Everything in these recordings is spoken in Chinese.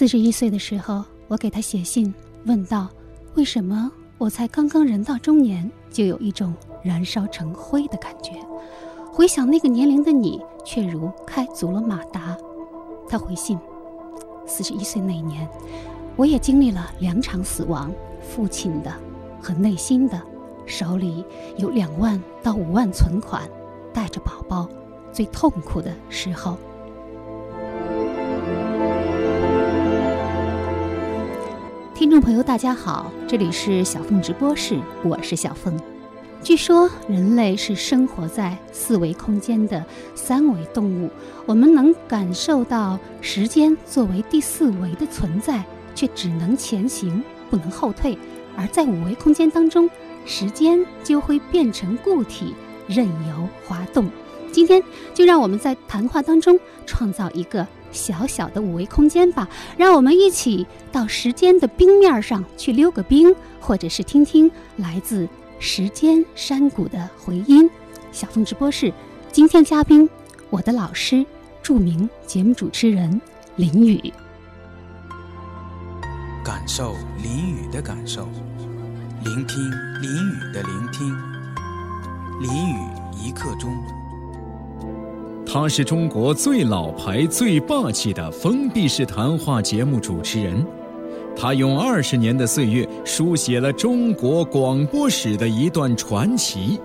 四十一岁的时候，我给他写信，问道：“为什么我才刚刚人到中年，就有一种燃烧成灰的感觉？回想那个年龄的你，却如开足了马达。”他回信：“四十一岁那年，我也经历了两场死亡，父亲的和内心的，手里有两万到五万存款，带着宝宝，最痛苦的时候。”听众朋友，大家好，这里是小凤直播室，我是小凤。据说人类是生活在四维空间的三维动物，我们能感受到时间作为第四维的存在，却只能前行，不能后退。而在五维空间当中，时间就会变成固体，任由滑动。今天就让我们在谈话当中创造一个。小小的五维空间吧，让我们一起到时间的冰面上去溜个冰，或者是听听来自时间山谷的回音。小凤直播室，今天嘉宾，我的老师，著名节目主持人林雨。感受林雨的感受，聆听林雨的聆听，林雨一刻钟。他是中国最老牌、最霸气的封闭式谈话节目主持人，他用二十年的岁月书写了中国广播史的一段传奇。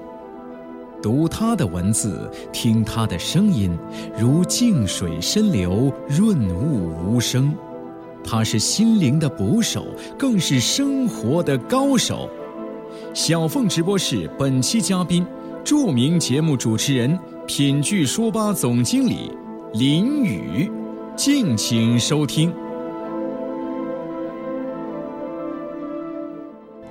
读他的文字，听他的声音，如静水深流，润物无声。他是心灵的捕手，更是生活的高手。小凤直播室本期嘉宾，著名节目主持人。品聚书吧总经理林宇，敬请收听。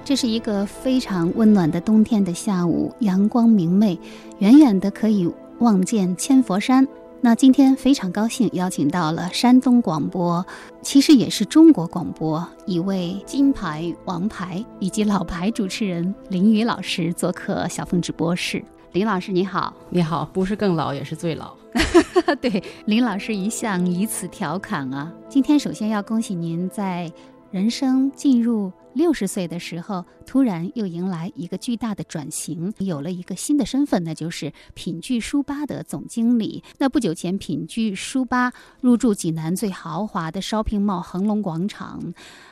这是一个非常温暖的冬天的下午，阳光明媚，远远的可以望见千佛山。那今天非常高兴邀请到了山东广播，其实也是中国广播一位金牌、王牌以及老牌主持人林宇老师做客小凤直播室。林老师你好，你好，不是更老，也是最老。对，林老师一向以此调侃啊。今天首先要恭喜您，在人生进入六十岁的时候，突然又迎来一个巨大的转型，有了一个新的身份，那就是品聚书吧的总经理。那不久前，品聚书吧入驻济南最豪华的 shopping mall 恒隆广场，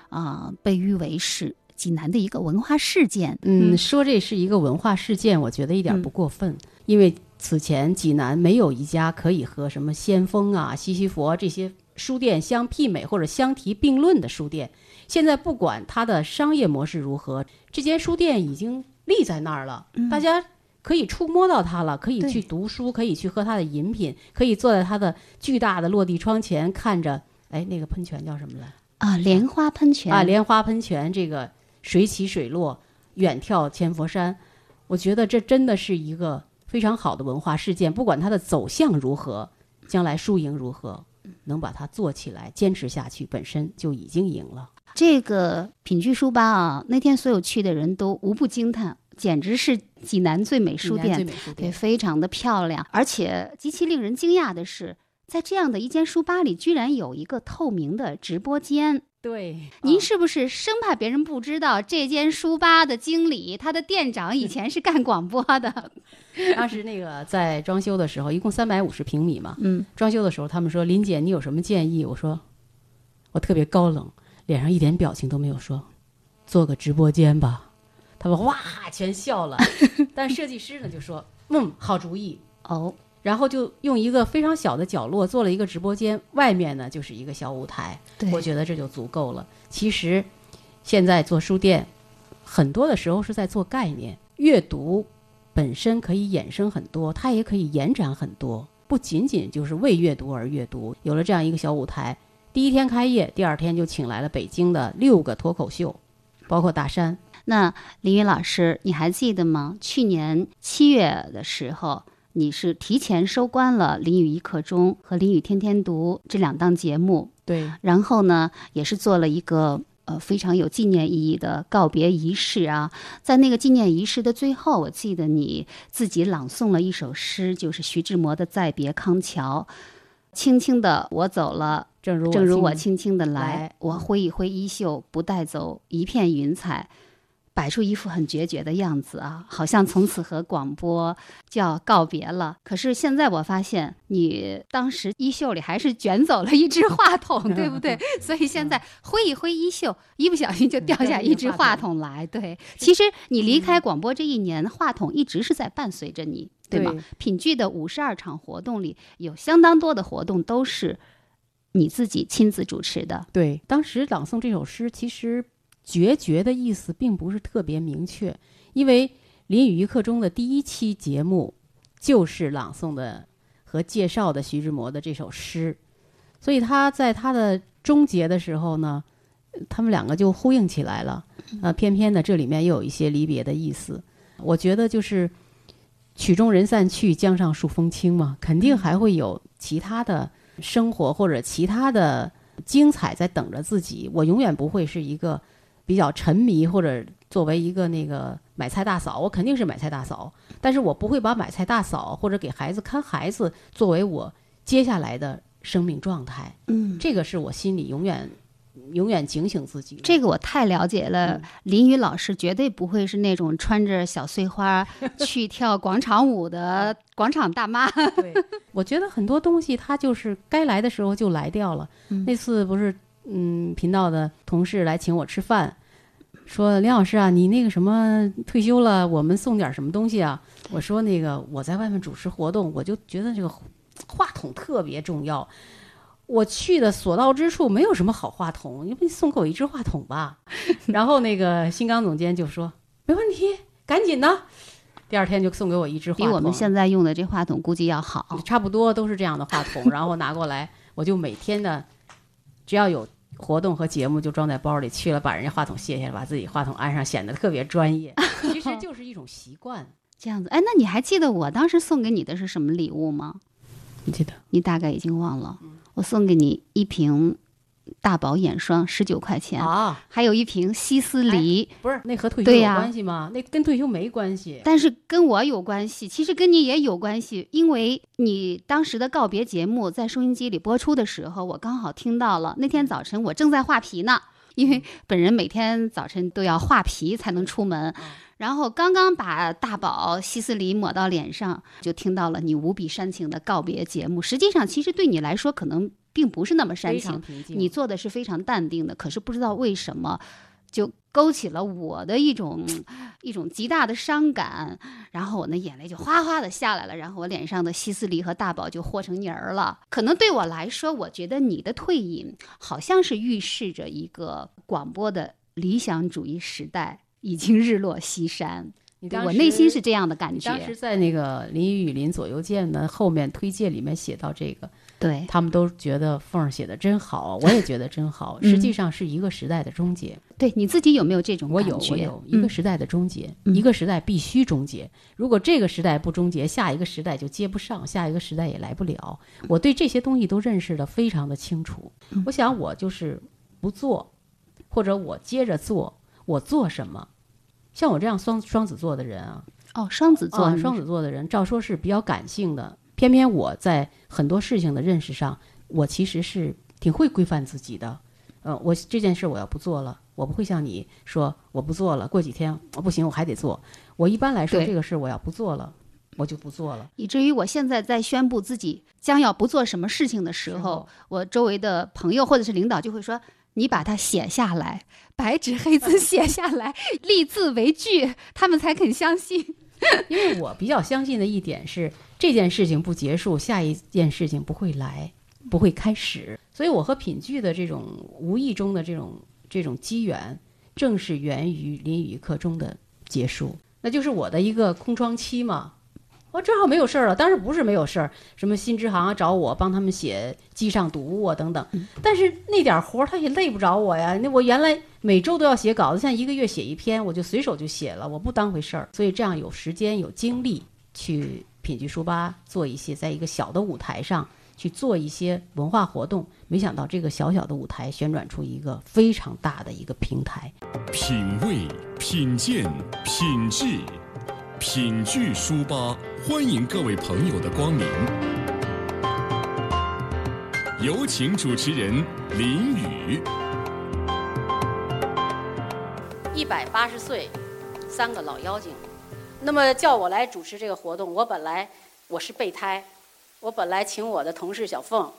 啊，被誉为是。济南的一个文化事件，嗯，说这是一个文化事件，我觉得一点不过分，因为此前济南没有一家可以和什么先锋啊、西西弗这些书店相媲美或者相提并论的书店。现在不管它的商业模式如何，这间书店已经立在那儿了，大家可以触摸到它了，可以去读书，可以去喝它的饮品，可以坐在它的巨大的落地窗前看着，哎，那个喷泉叫什么来？啊，莲花喷泉啊，莲花喷泉这个。水起水落，远眺千佛山，我觉得这真的是一个非常好的文化事件。不管它的走向如何，将来输赢如何，能把它做起来、坚持下去，本身就已经赢了。这个品聚书吧啊，那天所有去的人都无不惊叹，简直是济南最美书店，对，非常的漂亮。而且极其令人惊讶的是，在这样的一间书吧里，居然有一个透明的直播间。对，您是不是生怕别人不知道这间书吧的经理，他的店长以前是干广播的？当时那个在装修的时候，一共三百五十平米嘛。嗯，装修的时候，他们说林姐，你有什么建议？我说，我特别高冷，脸上一点表情都没有，说做个直播间吧。他们哇，全笑了。但设计师呢就说，嗯，好主意哦。然后就用一个非常小的角落做了一个直播间，外面呢就是一个小舞台。我觉得这就足够了。其实，现在做书店，很多的时候是在做概念。阅读本身可以衍生很多，它也可以延展很多。不仅仅就是为阅读而阅读，有了这样一个小舞台。第一天开业，第二天就请来了北京的六个脱口秀，包括大山。那林宇老师，你还记得吗？去年七月的时候，你是提前收官了《林雨一刻钟》和《林雨天天读》这两档节目，对，然后呢，也是做了一个呃非常有纪念意义的告别仪式啊。在那个纪念仪式的最后，我记得你自己朗诵了一首诗，就是徐志摩的《再别康桥》。轻轻的我走了，正如正如我轻轻轻的来来，我挥一挥衣袖，不带走一片云彩，摆出一副很决绝的样子啊，好像从此和广播就要告别了。可是现在我发现，你当时衣袖里还是卷走了一只话筒，对不对？所以现在挥一挥衣袖，一不小心就掉下一只话筒来。对，其实你离开广播这一年，话筒一直是在伴随着你。对吗？对品剧的五十二场活动里，有相当多的活动都是你自己亲自主持的。对，当时朗诵这首诗，其实决绝的意思并不是特别明确，因为《林语一刻钟》的第一期节目就是朗诵的和介绍的徐志摩的这首诗，所以他在他的终结的时候呢，他们两个就呼应起来了。呃，偏偏呢，这里面又有一些离别的意思。我觉得就是曲终人散去，江上数风清嘛，肯定还会有其他的生活或者其他的精彩在等着自己。我永远不会是一个比较沉迷或者作为一个那个买菜大嫂，我肯定是买菜大嫂，但是我不会把买菜大嫂或者给孩子看孩子作为我接下来的生命状态。嗯，这个是我心里永远永远警醒自己。这个我太了解了。嗯林雨老师绝对不会是那种穿着小碎花 去跳广场舞的 广场大妈。对，我觉得很多东西它就是该来的时候就来掉了。嗯那次不是，嗯，频道的同事来请我吃饭，说林老师啊，你那个什么退休了，我们送点什么东西啊？我说那个我在外面主持活动，我就觉得这个话筒特别重要。我去的所到之处没有什么好话筒，要不你送给我一支话筒吧？然后那个新钢总监就说没问题，赶紧的。第二天就送给我一支话筒，比我们现在用的这话筒估计要好。差不多都是这样的话筒，然后拿过来，我就每天的，只要有活动和节目就装在包里，去了把人家话筒卸下来，把自己话筒安上，显得特别专业。其实就是一种习惯，这样子，哎，那你还记得我当时送给你的是什么礼物吗？你记得？你大概已经忘了。我送给你一瓶大宝眼霜，十九块钱，啊，还有一瓶西斯梨，不是，那和退休有关系吗？那跟退休没关系。但是跟我有关系，其实跟你也有关系，因为你当时的告别节目在收音机里播出的时候，我刚好听到了。那天早晨我正在画皮呢，因为本人每天早晨都要画皮才能出门。然后刚刚把大宝希思黎抹到脸上，就听到了你无比煽情的告别节目。实际上，其实对你来说可能并不是那么煽情。你做的是非常淡定的，可是不知道为什么，就勾起了我的一种一种极大的伤感，然后我那眼泪就哗哗的下来了，然后我脸上的西斯黎和大宝就和成泥儿了。可能对我来说，我觉得你的退隐好像是预示着一个广播的理想主义时代已经日落西山。我内心是这样的感觉当时觉，在那个林雨林左右见的后面推荐里面写到这个，对，他们都觉得凤儿写的真好，我也觉得真好。嗯实际上是一个时代的终结。对你自己有没有这种我有，感觉？我有一个嗯时代的终结，嗯一个时代必须终结。如果这个时代不终结，下一个时代就接不上，下一个时代也来不了。我对这些东西都认识的非常的清楚。嗯我想我就是不做，或者我接着做，我做什么？像我这样双双子座的人啊，哦，双子座，啊，双子座的人，照说是比较感性的，偏偏我在很多事情的认识上，我其实是挺会规范自己的。呃，我这件事我要不做了，我不会像你说我不做了，过几天我不行，我还得做。我一般来说，这个事我要不做了，我就不做了。以至于我现在在宣布自己将要不做什么事情的时候，我周围的朋友或者是领导就会说：“你把它写下来，白纸黑字 写下来，立字为据，他们才肯相信。因为我比较相信的一点是，这件事情不结束，下一件事情不会来，不会开始。所以我和品剧的这种无意中的这种这种机缘，正是源于林语课中的结束，那就是我的一个空窗期嘛。我正好没有事儿了。当时不是没有事儿，什么新支行啊找我帮他们写机上读物啊等等。但是那点活儿他也累不着我呀。那我原来每周都要写稿子，现在一个月写一篇，我就随手就写了，我不当回事儿。所以这样有时间有精力去品剧书吧做一些，在一个小的舞台上去做一些文化活动。没想到这个小小的舞台旋转出一个非常大的一个平台。品味、品鉴、品质，品剧书吧，欢迎各位朋友的光临。有请主持人林雨。一百八十岁，三个老妖精。那么叫我来主持这个活动，我本来我是备胎，我本来请我的同事小凤，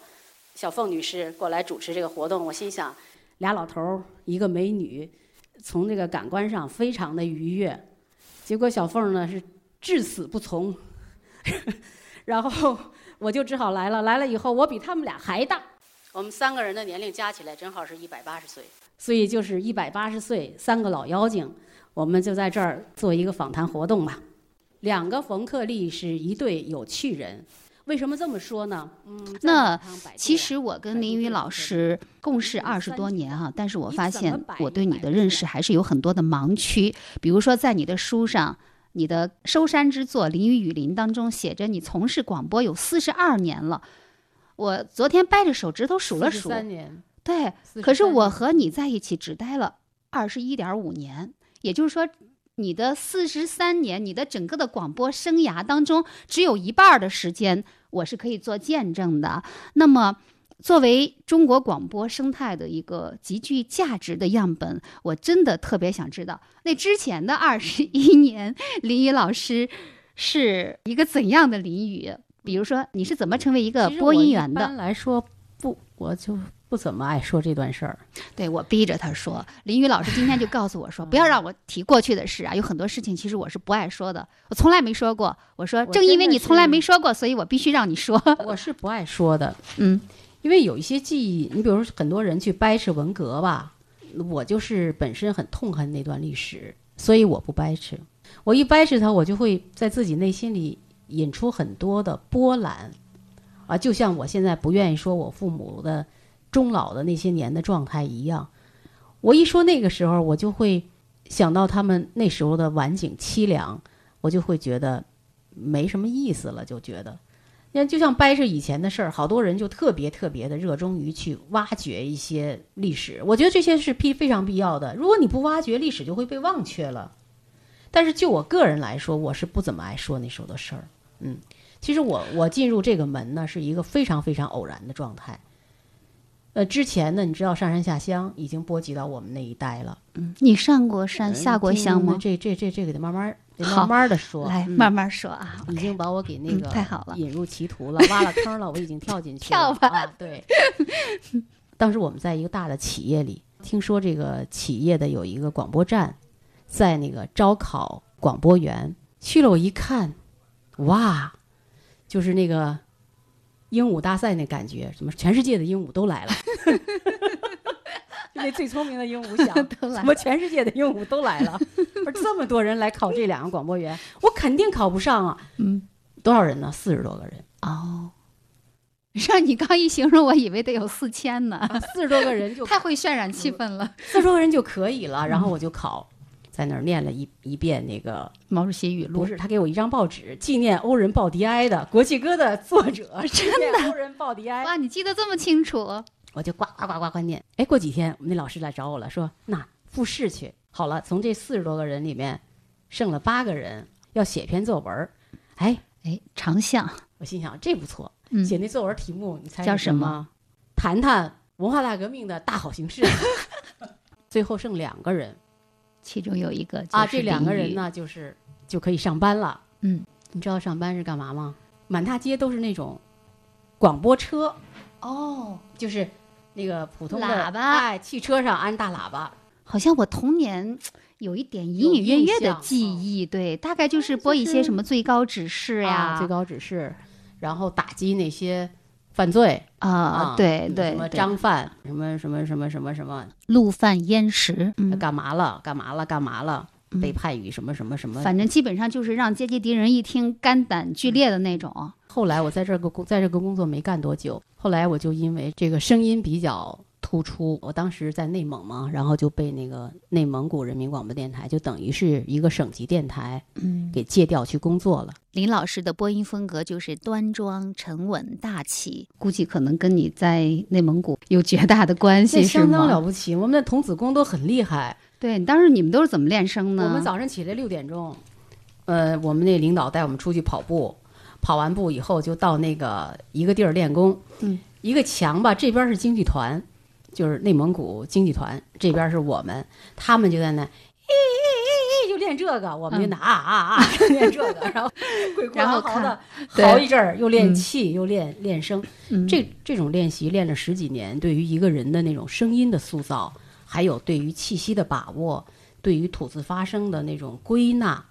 小凤女士过来主持这个活动。我心想，俩老头儿，一个美女，从这个感官上非常的愉悦。结果小凤呢是至死不从，然后我就只好来了。来了以后，我比他们俩还大，我们三个人的年龄加起来正好是一百八十岁。所以就是一百八十岁，三个老妖精，我们就在这儿做一个访谈活动吧。两个冯克利是一对有趣人，为什么这么说呢？嗯，那其实我跟林雨老师共事二十多年哈、但是我发现我对你的认识还是有很多的盲区。比如说，在你的书上，你的收山之作《林雨雨林》当中写着你从事广播有四十二年了。我昨天掰着手指头数了数，三年，对，可是我和你在一起只待了二十一点五年，也就是说，你的四十三年，你的整个的广播生涯当中，只有一半儿的时间我是可以做见证的。那么，作为中国广播生态的一个极具价值的样本，我真的特别想知道，那之前的二十一年，林雨老师是一个怎样的林雨？比如说，你是怎么成为一个播音员的？一般来说不，我就不怎么爱说这段事儿。对我逼着他说，林宇老师今天就告诉我说，不要让我提过去的事啊，有很多事情其实我是不爱说的，我从来没说过。我说，正因为你从来没说过，所以我必须让你说。我是不爱说的，嗯，因为有一些记忆，你比如说很多人去掰扯文革吧，我就是本身很痛恨那段历史，所以我不掰扯。我一掰扯它，我就会在自己内心里引出很多的波澜，啊，就像我现在不愿意说我父母的终老的那些年的状态一样。我一说那个时候，我就会想到他们那时候的晚景凄凉，我就会觉得没什么意思了，就觉得。那就像掰扯以前的事儿，好多人就特别特别的热衷于去挖掘一些历史。我觉得这些是必非常必要的。如果你不挖掘，历史就会被忘却了。但是就我个人来说，我是不怎么爱说那时候的事儿。嗯，其实我我进入这个门呢，是一个非常非常偶然的状态。呃，之前呢，你知道上山下乡已经波及到我们那一代了。嗯你上过山下过乡吗？这这这这个得慢慢得好慢慢的说。来，嗯慢慢说啊。已经把我给那嗯个、太好了引入歧途了，挖了坑了，我已经跳进去了跳了。吧啊！对，当时我们在一个大的企业里，听说这个企业的有一个广播站，在那个招考广播员，去了我一看，哇，就是那个鹦鹉大赛那感觉，什么全世界的鹦鹉都来了。就那最聪明的鹦鹉想，怎么全世界的鹦鹉都来了？而这么多人来考这两个广播员，我肯定考不上啊！嗯，多少人呢？四十多个人，哦，让你刚一形容，我以为得有四千呢，四十多个人就太会渲染气氛了。四十多个人就可以了。然后我就考，在那儿念了一一遍那个，毛主席语录不是他给我一张报纸，纪念欧仁鲍迪埃的国际歌的作者，真的欧仁鲍迪埃，哇，你记得这么清楚？我就呱呱呱呱呱念。哎，过几天我们那老师来找我了，说那复试去。好了，从这四十多个人里面，剩了八个人要写篇作文儿。哎，哎，长项我心想这不错，嗯写那作文题目你猜叫什么？谈谈文化大革命的大好形势。最后剩两个人其中有一个啊，这两个，人呢，就是就可以上班了。嗯，你知道上班是干嘛吗？满大街都是那种广播车，哦，就是那个普通的喇叭。哎，汽车上安大喇叭。好像我童年 有一点隐隐约约的记忆，对，大概就是播一些什么最高指示呀。啊，，最高指示，然后打击那些犯罪。啊，对对，什么对。张犯，什么什么什么什么什么，陆犯焉识，嗯。干嘛了，干嘛了，干嘛了。被判于什么什么什么。反正基本上就是让阶级敌人一听肝胆俱裂的那种。后来我在这个工在这个工作没干多久，后来我就因为这个声音比较突出，我当时在内蒙嘛，然后就被那个内蒙古人民广播电台，就等于是一个省级电台，嗯，给借调去工作了。林老师的播音风格就是端庄、沉稳、大气，估计可能跟你在内蒙古有绝大的关系，是相当了？不起，我们的童子功都很厉害。对，当时你们都是怎么练声呢？我们早上起来六点钟，呃，我们那领导带我们出去跑步，跑完步以后就到那个一个地儿练功。嗯，一个墙吧，这边是京剧团，就是内蒙古京剧团，这边是我们，他们就在那。就练这个，我们就拿啊啊啊练这个，然后 鬼哭然后狼嚎的嚎一阵儿，又练嗯气，又练练声。嗯这这种练习练了十几年，对于一个人的那种声音的塑造，还有对于气息的把握，对于吐字发声的那种归纳，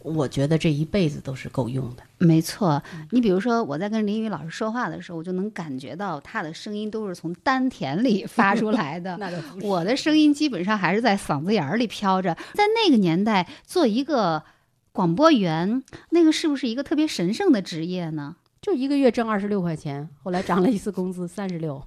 我觉得这一辈子都是够用的。没错，你比如说我在跟林雨老师说话的时候，我就能感觉到他的声音都是从丹田里 发出来的。我的声音基本上还是在嗓子眼儿里飘着。在那个年代，做一个广播员，那个是不是一个特别神圣的职业呢？就一个月挣二十六块钱，后来涨了一次工资三十六。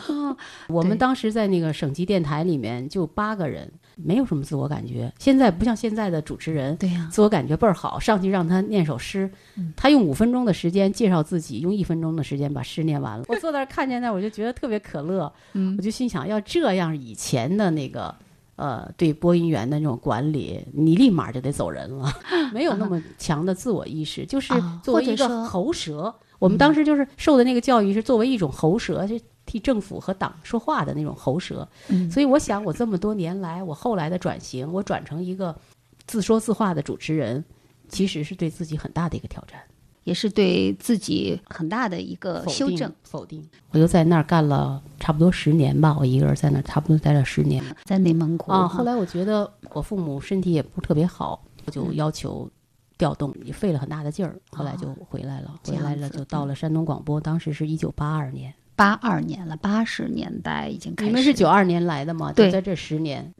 我们当时在那个省级电台里面就八个人，没有什么自我感觉。现在不像现在的主持人，对呀、自我感觉倍儿好，上去让他念首诗，他用五分钟的时间介绍自己，用一分钟的时间把诗念完了。我坐那儿看见那，我就觉得特别可乐，嗯我就心想，要这样以前的那个。呃，对播音员的那种管理，你立马就得走人了，没有那么强的自我意识，就是啊作为一个喉舌。我们当时就是受的那个教育是作为一种喉舌，是替政府和党说话的那种喉舌。嗯所以我想，我这么多年来，我后来的转型，我转成一个自说自话的主持人，其实是对自己很大的一个挑战。也是对自己很大的一个否定修正。否定。我就在那儿干了差不多十年吧，我一个人在那儿差不多待了十年在内蒙古啊。后来我觉得我父母身体也不是特别好，我就嗯要求调动，也费了很大的劲儿，后来就回来了。哦回来了就到了山东广播，当时是一九八二年。八二年了，八十年代已经开始。你们是九二年来的吗？对就在这十年，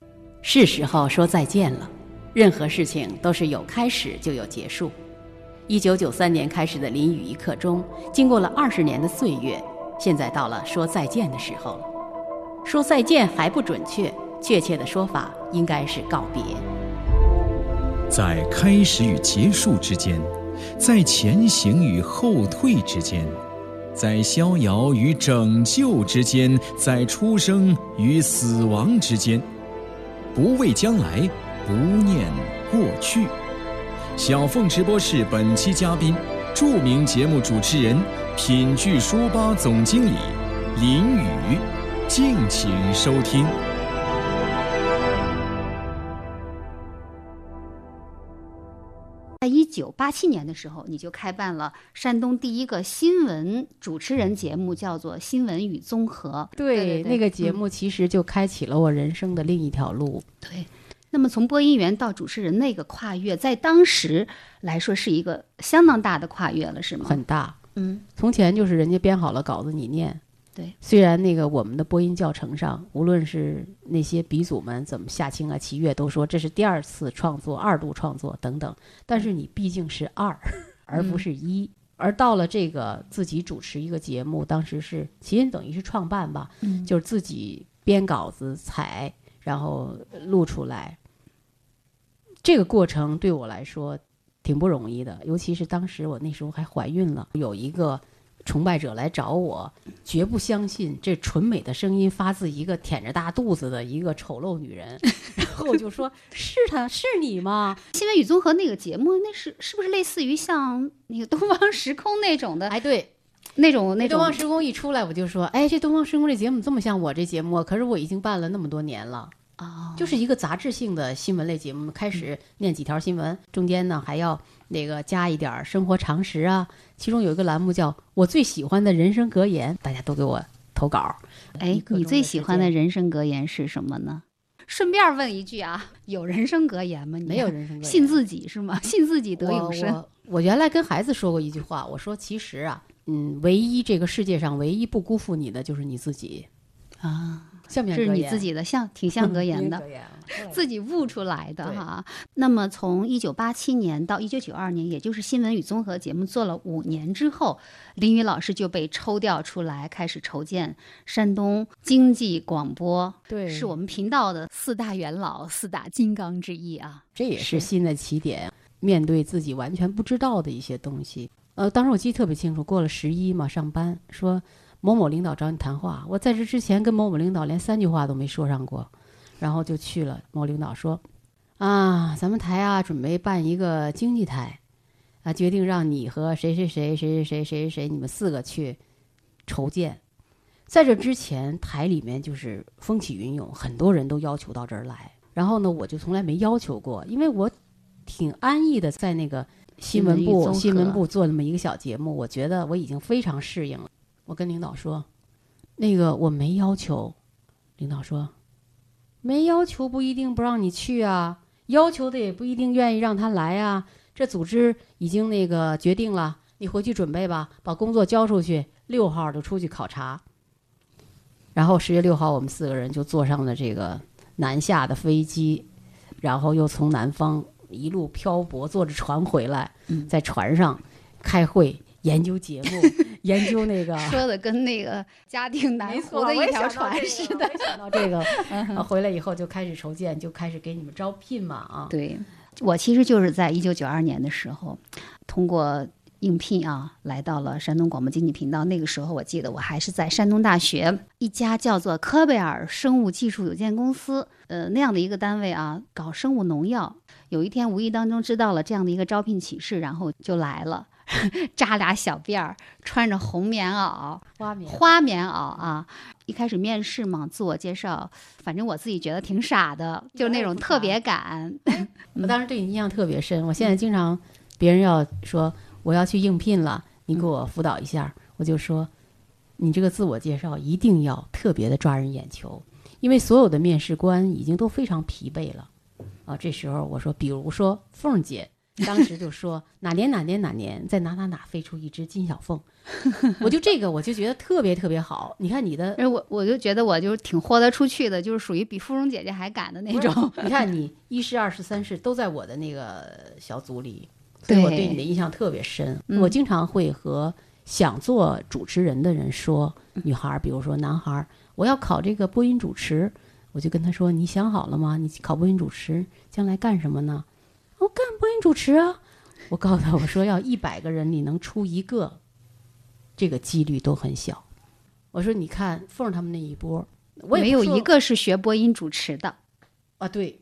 是时候说再见了。任何事情都是有开始就有结束。一九九三年开始的《淋雨一刻钟》，经过了二十年的岁月，现在到了说再见的时候了。说再见还不准确，确切的说法应该是告别。在开始与结束之间，在前行与后退之间，在逍遥与拯救之间，在出生与死亡之间，不畏将来，不念过去。小凤直播室本期嘉宾，著名节目主持人、品聚书吧总经理林宇，敬请收听。在一九八七年的时候，你就开办了山东第一个新闻主持人节目，叫做《新闻与综合》。对对那个节嗯目其实就开启了我人生的另一条路。对，那么从播音员到主持人那个跨越，在当时来说是一个相当大的跨越了，是吗？很大。嗯，从前就是人家编好了稿子你念，对。虽然那个我们的播音教程上，无论是那些鼻祖们怎么夏青啊、齐越都说这是第二次创作、二度创作等等，但是你毕竟是二，而不是一。而到了这个自己主持一个节目，当时是其实等于是创办吧，嗯就是自己编稿子、采，然后录出来。这个过程对我来说挺不容易的，尤其是当时我那时候还怀孕了，有一个崇拜者来找我，绝不相信这纯美的声音发自一个舔着大肚子的一个丑陋女人，然后我就说：“是她是你吗？新闻与综合那个节目，那是？是不是类似于像那个东方时空那种？”的？哎，对，那种那种东方时空一出来，我就说：“哎，这东方时空这节目这么像我这节目？啊，可是我已经办了那么多年了。”哦，就是一个杂志性的新闻类节目，开始念几条新闻，中间呢还要那个加一点生活常识啊。其中有一个栏目叫“我最喜欢的人生格言”，大家都给我投稿。哎你最喜欢的人生格言是什么呢？顺便问一句啊，有人生格言吗？你没有人生格言，信自己是吗？信自己得我永生。我我原来跟孩子说过一句话，我说其实啊，嗯，唯一这个世界上唯一不辜负你的就是你自己。啊，像是你自己的像挺像格言的。自己悟出来的哈。那么从一九八七年到一九九二年，也就是新闻与综合节目做了五年之后，林宇老师就被抽调出来，开始筹建山东经济广播，对是我们频道的四大元老、四大金刚之一啊。这也是是新的起点，面对自己完全不知道的一些东西。呃，当时我记得特别清楚，过了十一嘛，上班说某某领导找你谈话，我在这之前跟某某领导连三句话都没说上过，然后就去了。某领导说：“啊，咱们台啊准备办一个经济台，啊，决定让你和谁谁谁谁谁谁谁谁你们四个去筹建。”在这之前，台里面就是风起云涌，很多人都要求到这儿来。然后呢，我就从来没要求过，因为我挺安逸的，在那个新闻部新闻部做那么一个小节目，我觉得我已经非常适应了。我跟领导说，那个我没要求，领导说，没要求不一定不让你去啊，要求的也不一定愿意让他来啊。这组织已经那个决定了，你回去准备吧，把工作交出去，六号就出去考察。然后十月六号，我们四个人就坐上了这个南下的飞机，然后又从南方一路漂泊，坐着船回来，嗯在船上开会、研究节目、研究那个。说的跟那个嘉定南湖的一条船似的。想到这个，啊 回来以后就开始筹建，就开始给你们招聘嘛啊。对，我其实就是在一九九二年的时候，通过应聘啊，来到了山东广播经济频道。那个时候，我记得我还是在山东大学一家叫做科贝尔生物技术有限公司，呃，那样的一个单位啊，搞生物农药。有一天无意当中知道了这样的一个招聘启事，然后就来了，扎俩小辫儿，穿着红棉袄，花棉花棉袄啊。一开始面试嘛，自我介绍，反正我自己觉得挺傻的，就是那种特别感。我当时对你印象特别深。我现在经常别人要说我要去应聘了，你给我辅导一下，我就说你这个自我介绍一定要特别的抓人眼球，因为所有的面试官已经都非常疲惫了。啊，这时候我说，比如说凤儿姐。当时就说哪年哪年哪年在哪哪哪飞出一只金小凤，我就这个我就觉得特别特别好。你看你的我我就觉得我就是挺豁得出去的，就是属于比芙蓉姐姐还敢的那种。你看 你一试、二试、三试都在我的那个小组里，所以我对对你的印象特别深。嗯我经常会和想做主持人的人说，女孩儿，比如说男孩儿，我要考这个播音主持，我就跟他说：“你想好了吗？你考播音主持将来干什么呢？”我干播音主持啊！我告诉他，我说要一百个人你能出一个，这个几率都很小。我说你看凤儿他们那一波，我也没有一个是学播音主持的。啊，对，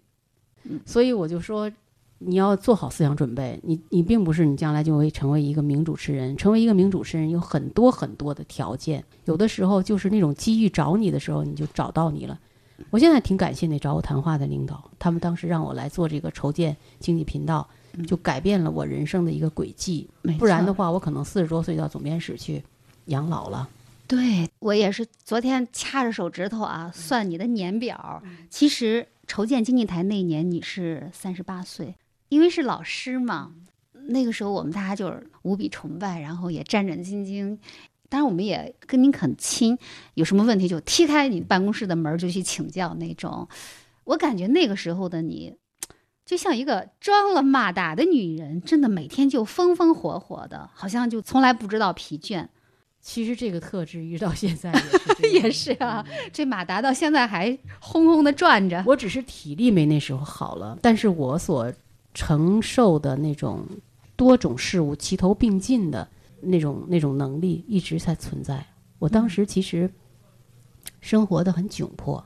所以我就说，你要做好思想准备。你你并不是你将来就会成为一个名主持人，成为一个名主持人有很多很多的条件，有的时候就是那种机遇找你的时候，你就找到你了。我现在挺感谢那找我谈话的领导，他们当时让我来做这个筹建经济频道，就改变了我人生的一个轨迹。不然的话，我可能四十多岁到总编室去养老了。对我也是昨天掐着手指头啊算你的年表。其实筹建经济台那一年你是三十八岁，因为是老师嘛，那个时候我们大家就是无比崇拜，然后也战战兢兢。当然，我们也跟您很亲，有什么问题就踢开你办公室的门儿就去请教那种。我感觉那个时候的你，就像一个装了马达的女人，真的每天就风风火火的，好像就从来不知道疲倦。其实这个特质一直到现在也是 也是啊，这马达到现在还轰轰的转着。我只是体力没那时候好了，但是我所承受的那种多种事物齐头并进的那种那种能力一直在存在。我当时其实生活的很窘迫，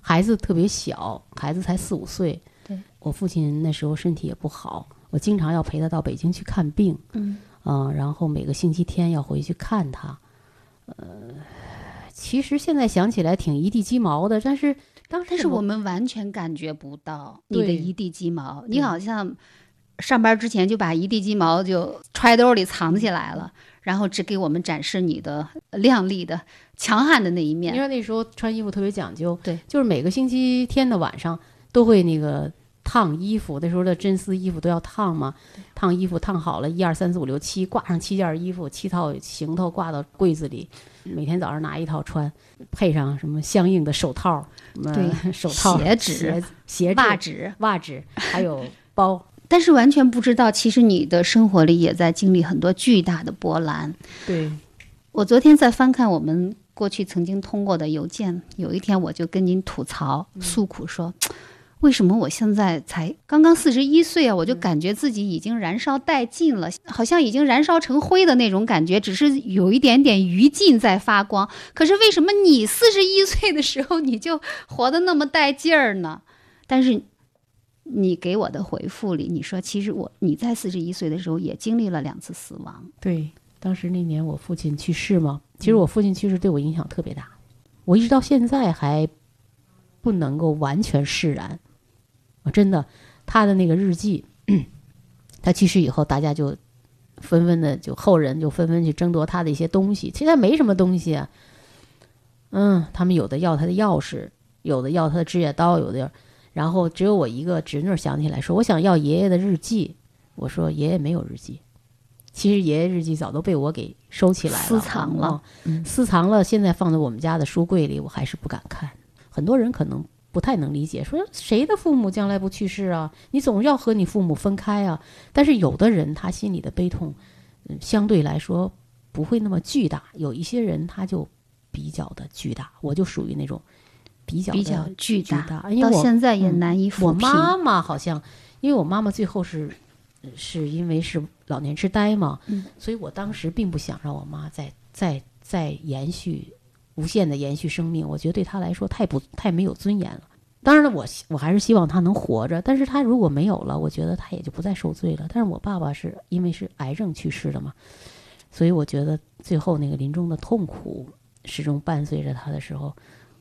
孩子特别小，孩子才四五岁。对我父亲那时候身体也不好，我经常要陪他到北京去看病。嗯嗯，然后每个星期天要回去看他。呃，其实现在想起来挺一地鸡毛的，但是当时但是我们完全感觉不到你的一地鸡毛，你好像上班之前就把一地鸡毛就揣兜里藏起来了，然后只给我们展示你的靓丽的、强悍的那一因面。为那时候穿衣服特别讲究，对，就是每个星期天的晚上都会那个烫衣服，那时候的真丝衣服都要烫嘛，烫衣服烫好了，一二三四五六七，挂上七件衣服，七套行头挂到柜子里，每天早上拿一套穿，配上什么相应的手套，什么对手套、鞋指鞋鞋袜指、纸，袜纸，还有包。但是完全不知道，其实你的生活里也在经历很多巨大的波澜。对，我昨天在翻看我们过去曾经通过的邮件，有一天我就跟您吐槽、诉苦说。为什么我现在才刚刚四十一岁啊？我就感觉自己已经燃烧殆尽了，好像已经燃烧成灰的那种感觉，只是有一点点余烬在发光。可是为什么你四十一岁的时候你就活得那么带劲儿呢？但是你给我的回复里，你说其实我你在四十一岁的时候也经历了两次死亡。对，当时那年我父亲去世嘛，其实我父亲去世对我影响特别大，我一直到现在还不能够完全释然。我真的，他的那个日记，他去世以后，大家就纷纷的，就后人就纷纷去争夺他的一些东西。其实他没什么东西啊，嗯，他们有的要他的钥匙，有的要他的指甲刀，有的，然后只有我一个侄女想起来说，我想要爷爷的日记。我说爷爷没有日记，其实爷爷日记早都被我给收起来了，私藏了，私藏了，现在放在我们家的书柜里，我还是不敢看。很多人可能。不太能理解，说谁的父母将来不去世啊？你总要和你父母分开啊。但是有的人他心里的悲痛，嗯，相对来说不会那么巨大。有一些人他就比较的巨大，我就属于那种比较比较巨大，到现在也难以抚平。我妈妈好像，因为我妈妈最后是是因为是老年痴呆嘛，嗯，所以我当时并不想让我妈再再再延续。无限的延续生命，我觉得对她来说太不太没有尊严了。当然了，我我还是希望他能活着。但是他如果没有了，我觉得他也就不再受罪了。但是我爸爸是因为是癌症去世的嘛，所以我觉得最后那个临终的痛苦始终伴随着他的时候，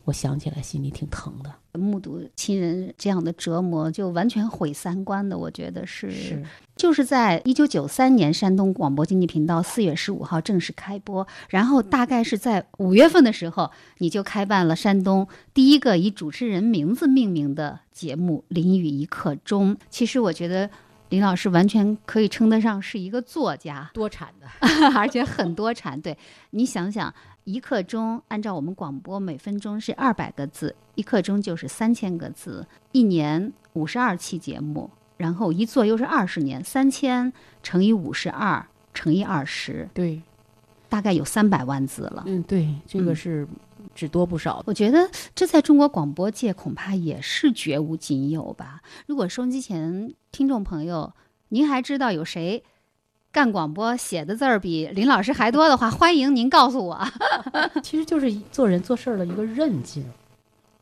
我想起来心里挺疼的。目睹亲人这样的折磨，就完全毁三观的，我觉得是是。就是在一九九三年，山东广播经济频道四月十五号正式开播，然后大概是在五月份的时候，你就开办了山东第一个以主持人名字命名的节目《淋雨一刻钟》。其实我觉得林老师完全可以称得上是一个作家，多产的，而且很多产。对你想想，一刻钟按照我们广播每分钟是二百个字，一刻钟就是三千个字，一年五十二期节目。然后一做又是二十年，三千乘以五十二乘以二十，对，大概有三百万字了。嗯，对，这个是只多不少。我觉得这在中国广播界恐怕也是绝无仅有吧。如果收音机前听众朋友，您还知道有谁干广播写的字儿比林老师还多的话，欢迎您告诉我。其实就是做人做事儿的一个韧劲。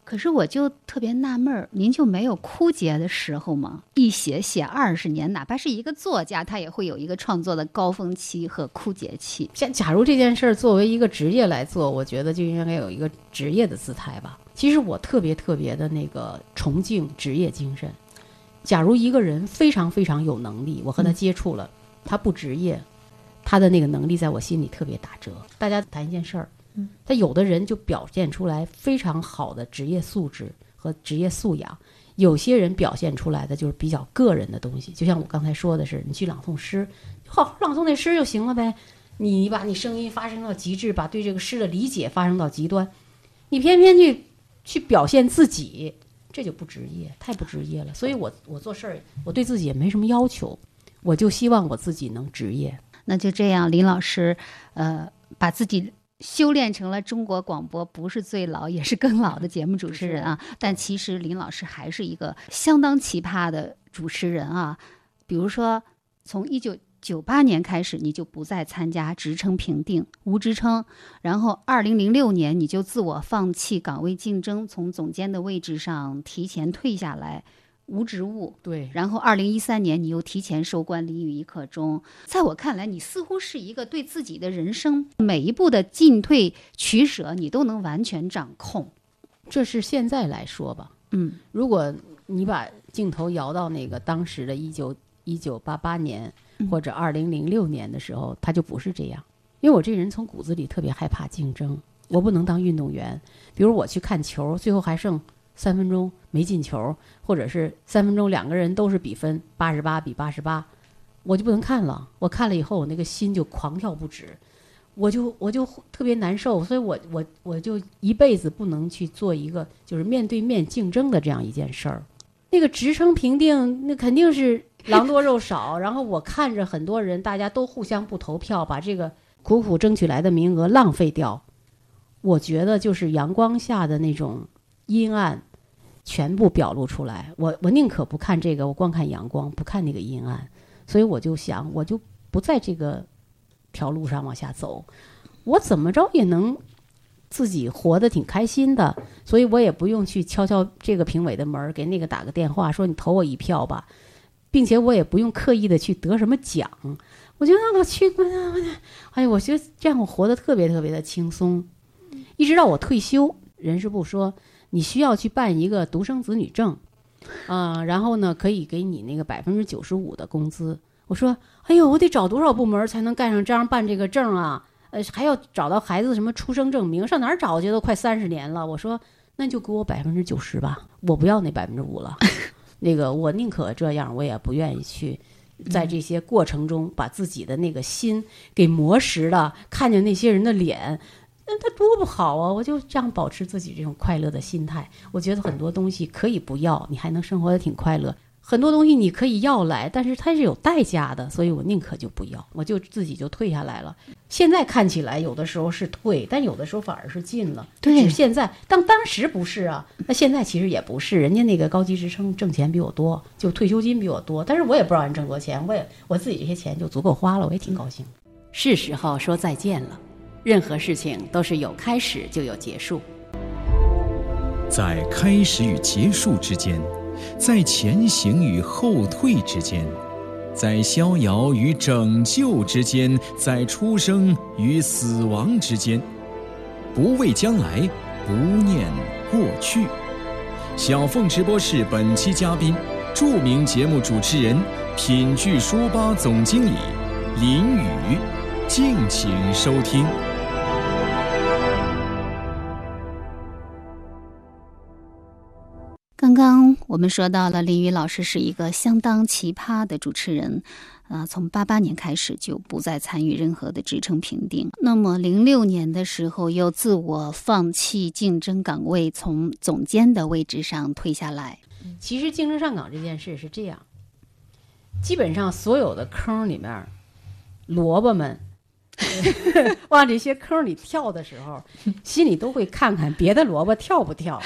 可是我就特别纳闷儿，您就没有枯竭的时候吗？一写写二十年，哪怕是一个作家，他也会有一个创作的高峰期和枯竭期。像假如这件事儿作为一个职业来做，我觉得就应该有一个职业的姿态吧。其实我特别特别的那个崇敬职业精神。假如一个人非常非常有能力，我和他接触了，他不职业，他的那个能力在我心里特别打折。大家谈一件事儿。他有的人就表现出来非常好的职业素质和职业素养，有些人表现出来的就是比较个人的东西。就像我刚才说的是，你去朗诵诗，好朗诵那诗就行了呗。你把你声音发生到极致，把对这个诗的理解发生到极端，你偏偏去去表现自己，这就不职业，太不职业了。所以我我做事儿，我对自己也没什么要求，我就希望我自己能职业。那就这样，林老师，呃，把自己。修炼成了中国广播不是最老也是更老的节目主持人 啊，但其实林老师还是一个相当奇葩的主持人啊。比如说，从一九九八年开始，你就不再参加职称评定，无职称；然后二零零六年，你就自我放弃岗位竞争，从总监的位置上提前退下来。无职务，对。然后，二零一三年你又提前收官，离于一刻钟。在我看来，你似乎是一个对自己的人生每一步的进退取舍，你都能完全掌控。这是现在来说吧，嗯。如果你把镜头摇到那个当时的一九一九八八年或者二零零六年的时候，他就不是这样。因为我这人从骨子里特别害怕竞争，我不能当运动员。比如我去看球，最后还剩三分钟没进球，或者是三分钟两个人都是比分八十八比八十八，我就不能看了。我看了以后，我那个心就狂跳不止，我就我就特别难受，所以我我我就一辈子不能去做一个就是面对面竞争的这样一件事儿。那个职称评定，那肯定是狼多肉少。然后我看着很多人，大家都互相不投票，把这个苦苦争取来的名额浪费掉。我觉得就是阳光下的那种阴暗，全部表露出来。我我宁可不看这个，我光看阳光，不看那个阴暗。所以我就想，我就不在这个条路上往下走。我怎么着也能。自己活得挺开心的，所以我也不用去敲敲这个评委的门，给那个打个电话说你投我一票吧，并且我也不用刻意的去得什么奖。我觉得我去，哎呀，我觉得这样我活得特别特别的轻松，一直到我退休，人事部说你需要去办一个独生子女证，啊，然后呢可以给你那个百分之九十五的工资。我说，哎呦，我得找多少部门才能盖上章办这个证啊？呃，还要找到孩子什么出生证明，上哪儿找去？都快三十年了。我说，那就给我百分之九十吧，我不要那百分之五了。那个，我宁可这样，我也不愿意去在这些过程中把自己的那个心给磨蚀了。看见那些人的脸，那他多不好啊！我就这样保持自己这种快乐的心态。我觉得很多东西可以不要，你还能生活的挺快乐。很多东西你可以要来，但是它是有代价的，所以我宁可就不要，我就自己就退下来了。现在看起来有的时候是退，但有的时候反而是进了。对，现在当当时不是啊，那现在其实也不是，人家那个高级职称挣钱比我多，就退休金比我多，但是我也不知道人挣多钱，我也我自己这些钱就足够花了，我也挺高兴。是时候说再见了，任何事情都是有开始就有结束，在开始与结束之间。在前行与后退之间，在逍遥与拯救之间，在出生与死亡之间，不畏将来，不念过去。小凤直播室本期嘉宾，著名节目主持人、品聚书吧总经理林宇，敬请收听。刚刚我们说到了林宇老师是一个相当奇葩的主持人，呃，从八八年开始就不再参与任何的职称评定。那么零六年的时候又自我放弃竞争岗位，从总监的位置上退下来。其实竞争上岗这件事是这样，基本上所有的坑里面，萝卜们 往这些坑里跳的时候，心里都会看看别的萝卜跳不跳。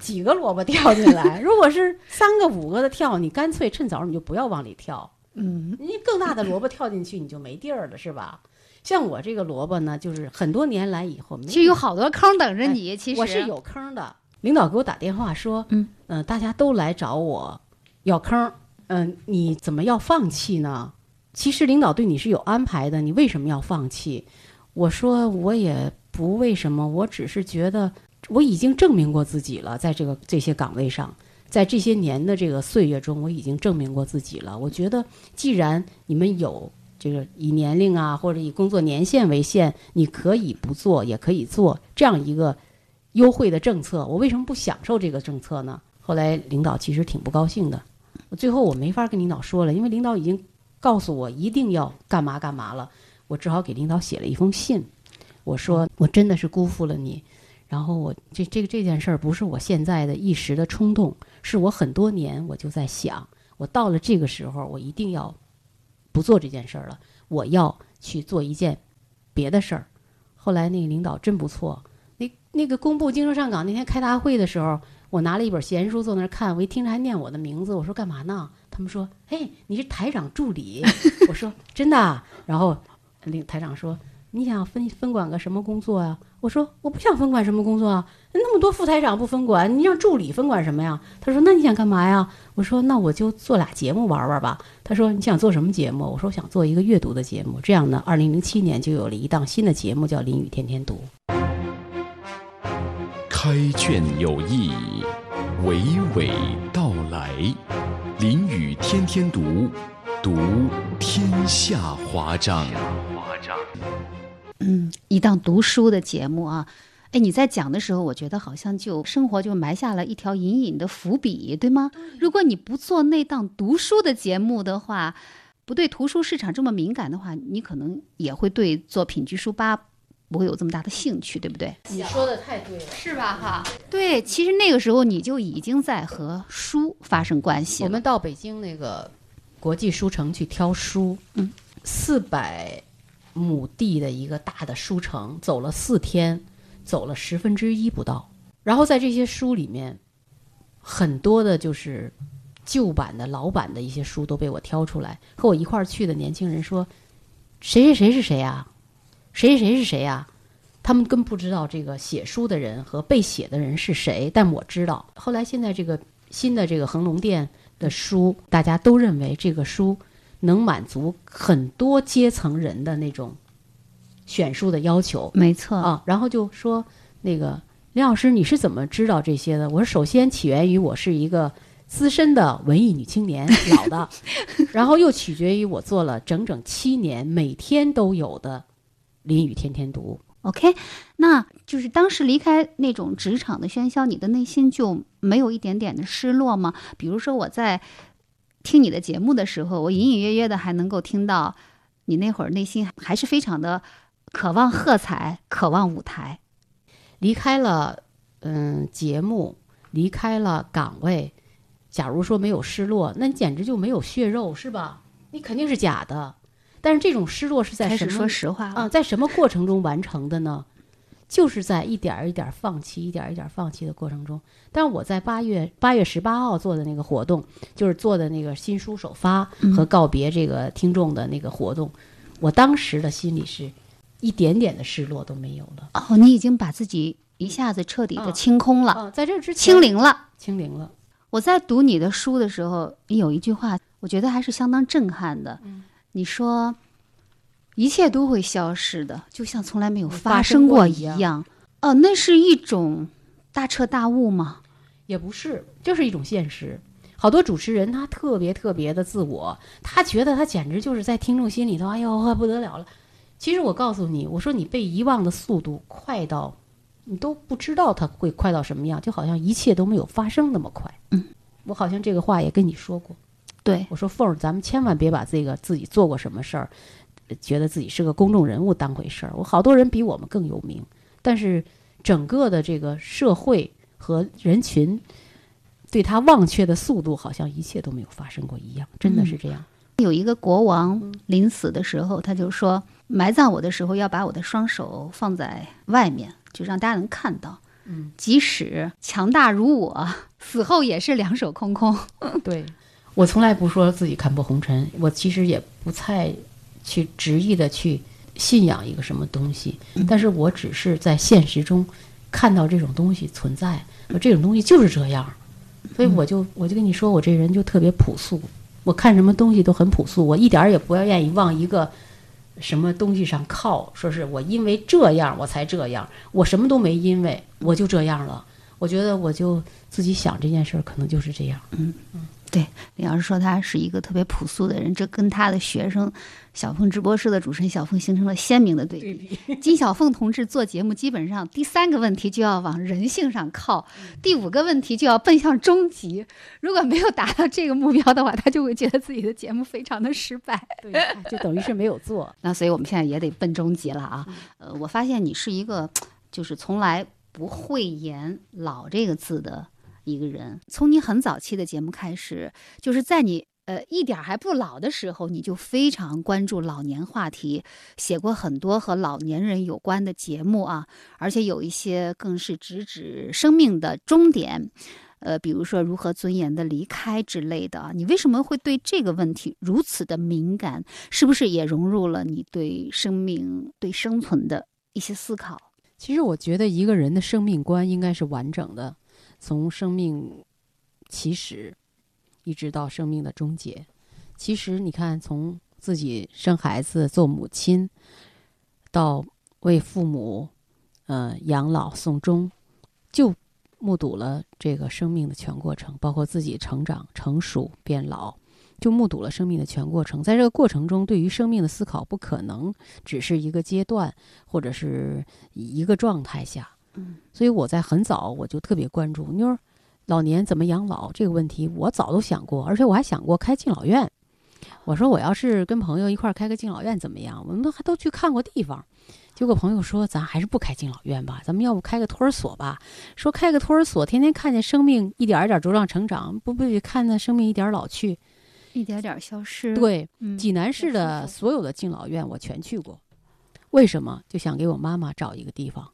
几个萝卜跳进来，如果是三个五个的跳，你干脆趁早你就不要往里跳。嗯，你更大的萝卜跳进去，你就没地儿了，是吧？像我这个萝卜呢，就是很多年来以后，其实有好多坑等着你。其实我是有坑的。领导给我打电话说，嗯嗯，大家都来找我要坑，嗯，你怎么要放弃呢？其实领导对你是有安排的，你为什么要放弃？我说我也不为什么，我只是觉得。我已经证明过自己了，在这个这些岗位上，在这些年的这个岁月中，我已经证明过自己了。我觉得，既然你们有这个以年龄啊，或者以工作年限为限，你可以不做，也可以做这样一个优惠的政策。我为什么不享受这个政策呢？后来领导其实挺不高兴的。最后我没法跟领导说了，因为领导已经告诉我一定要干嘛干嘛了。我只好给领导写了一封信，我说我真的是辜负了你。然后我这这个这件事儿不是我现在的一时的冲动，是我很多年我就在想，我到了这个时候，我一定要不做这件事儿了，我要去做一件别的事儿。后来那个领导真不错，那那个公布经生上岗那天开大会的时候，我拿了一本闲书坐那儿看，我一听着还念我的名字，我说干嘛呢？他们说，嘿，你是台长助理。我说真的。然后领台长说。你想分分管个什么工作呀？我说我不想分管什么工作啊，那么多副台长不分管，你让助理分管什么呀？他说那你想干嘛呀？我说那我就做俩节目玩玩吧。他说你想做什么节目？我说我想做一个阅读的节目。这样呢，二零零七年就有了一档新的节目叫《林雨天天读》。开卷有益，娓娓道来，《林雨天天读》，读天下华章。嗯，一档读书的节目啊，哎，你在讲的时候，我觉得好像就生活就埋下了一条隐隐的伏笔，对吗？如果你不做那档读书的节目的话，不对图书市场这么敏感的话，你可能也会对做品居书吧不会有这么大的兴趣，对不对？你说的太对了，是吧？哈，对，其实那个时候你就已经在和书发生关系了。我们到北京那个国际书城去挑书，嗯，四百亩地的一个大的书城，走了四天。走了十分之一不到，然后在这些书里面，很多的就是旧版的老版的一些书都被我挑出来。和我一块儿去的年轻人说：“谁谁谁是谁呀？谁谁谁是谁呀？”他们根本不知道这个写书的人和被写的人是谁，但我知道。后来现在这个新的这个恒隆店的书，大家都认为这个书能满足很多阶层人的那种。选书的要求，没错啊。然后就说那个林老师，你是怎么知道这些的？我说，首先起源于我是一个资深的文艺女青年，老的，然后又取决于我做了整整七年，每天都有的林雨天天读。OK，那就是当时离开那种职场的喧嚣，你的内心就没有一点点的失落吗？比如说我在听你的节目的时候，我隐隐约约的还能够听到你那会儿内心还是非常的。渴望喝彩，渴望舞台，离开了嗯节目，离开了岗位。假如说没有失落，那你简直就没有血肉，是吧？你肯定是假的。但是这种失落是在什么？说实话啊，在什么过程中完成的呢？就是在一点一点放弃，一点一点放弃的过程中。但是我在八月八月十八号做的那个活动，就是做的那个新书首发和告别这个听众的那个活动，我当时的心里是。一点点的失落都没有了哦，你已经把自己一下子彻底的清空了，在这之前清零了，清零了。我在读你的书的时候，你有一句话，我觉得还是相当震撼的。你说一切都会消失的，就像从来没有发生过一样。哦，那是一种大彻大悟吗？也不是，就是一种现实。好多主持人他特别特别的自我，他觉得他简直就是在听众心里头，哎呦，不得了了。其实我告诉你，我说你被遗忘的速度快到，你都不知道它会快到什么样，就好像一切都没有发生那么快。嗯，我好像这个话也跟你说过。对，我说凤儿，咱们千万别把这个自己做过什么事儿，觉得自己是个公众人物当回事儿。我好多人比我们更有名，但是整个的这个社会和人群对他忘却的速度，好像一切都没有发生过一样，真的是这样。有一个国王临死的时候，他就说。埋葬我的时候，要把我的双手放在外面，就让大家能看到。嗯，即使强大如我，死后也是两手空空。对，我从来不说自己看破红尘，我其实也不太去执意的去信仰一个什么东西，但是我只是在现实中看到这种东西存在，这种东西就是这样，所以我就我就跟你说，我这人就特别朴素，我看什么东西都很朴素，我一点儿也不要愿意往一个。什么东西上靠？说是我因为这样我才这样，我什么都没因为，我就这样了。我觉得我就自己想这件事儿，可能就是这样。嗯嗯。对，李老师说他是一个特别朴素的人，这跟他的学生小凤直播室的主持人小凤形成了鲜明的对比。金小凤同志做节目，基本上第三个问题就要往人性上靠，第五个问题就要奔向终极。如果没有达到这个目标的话，他就会觉得自己的节目非常的失败，对，就等于是没有做。那所以我们现在也得奔终极了啊。呃，我发现你是一个就是从来不讳言“老”这个字的。一个人，从你很早期的节目开始，就是在你呃一点还不老的时候，你就非常关注老年话题，写过很多和老年人有关的节目啊，而且有一些更是直指生命的终点，呃，比如说如何尊严的离开之类的。你为什么会对这个问题如此的敏感？是不是也融入了你对生命、对生存的一些思考？其实我觉得一个人的生命观应该是完整的。从生命起始，一直到生命的终结，其实你看，从自己生孩子、做母亲，到为父母，呃养老送终，就目睹了这个生命的全过程，包括自己成长、成熟、变老，就目睹了生命的全过程。在这个过程中，对于生命的思考，不可能只是一个阶段，或者是一个状态下。嗯，所以我在很早我就特别关注妞儿老年怎么养老这个问题，我早都想过，而且我还想过开敬老院。我说我要是跟朋友一块儿开个敬老院怎么样？我们都还都去看过地方，结果朋友说咱还是不开敬老院吧，咱们要不开个托儿所吧？说开个托儿所，天天看见生命一点一点茁壮成长，不不比看着生命一点老去？一点点消失。，对，嗯，济南市的所有的敬老院我全去过，为什么？就想给我妈妈找一个地方，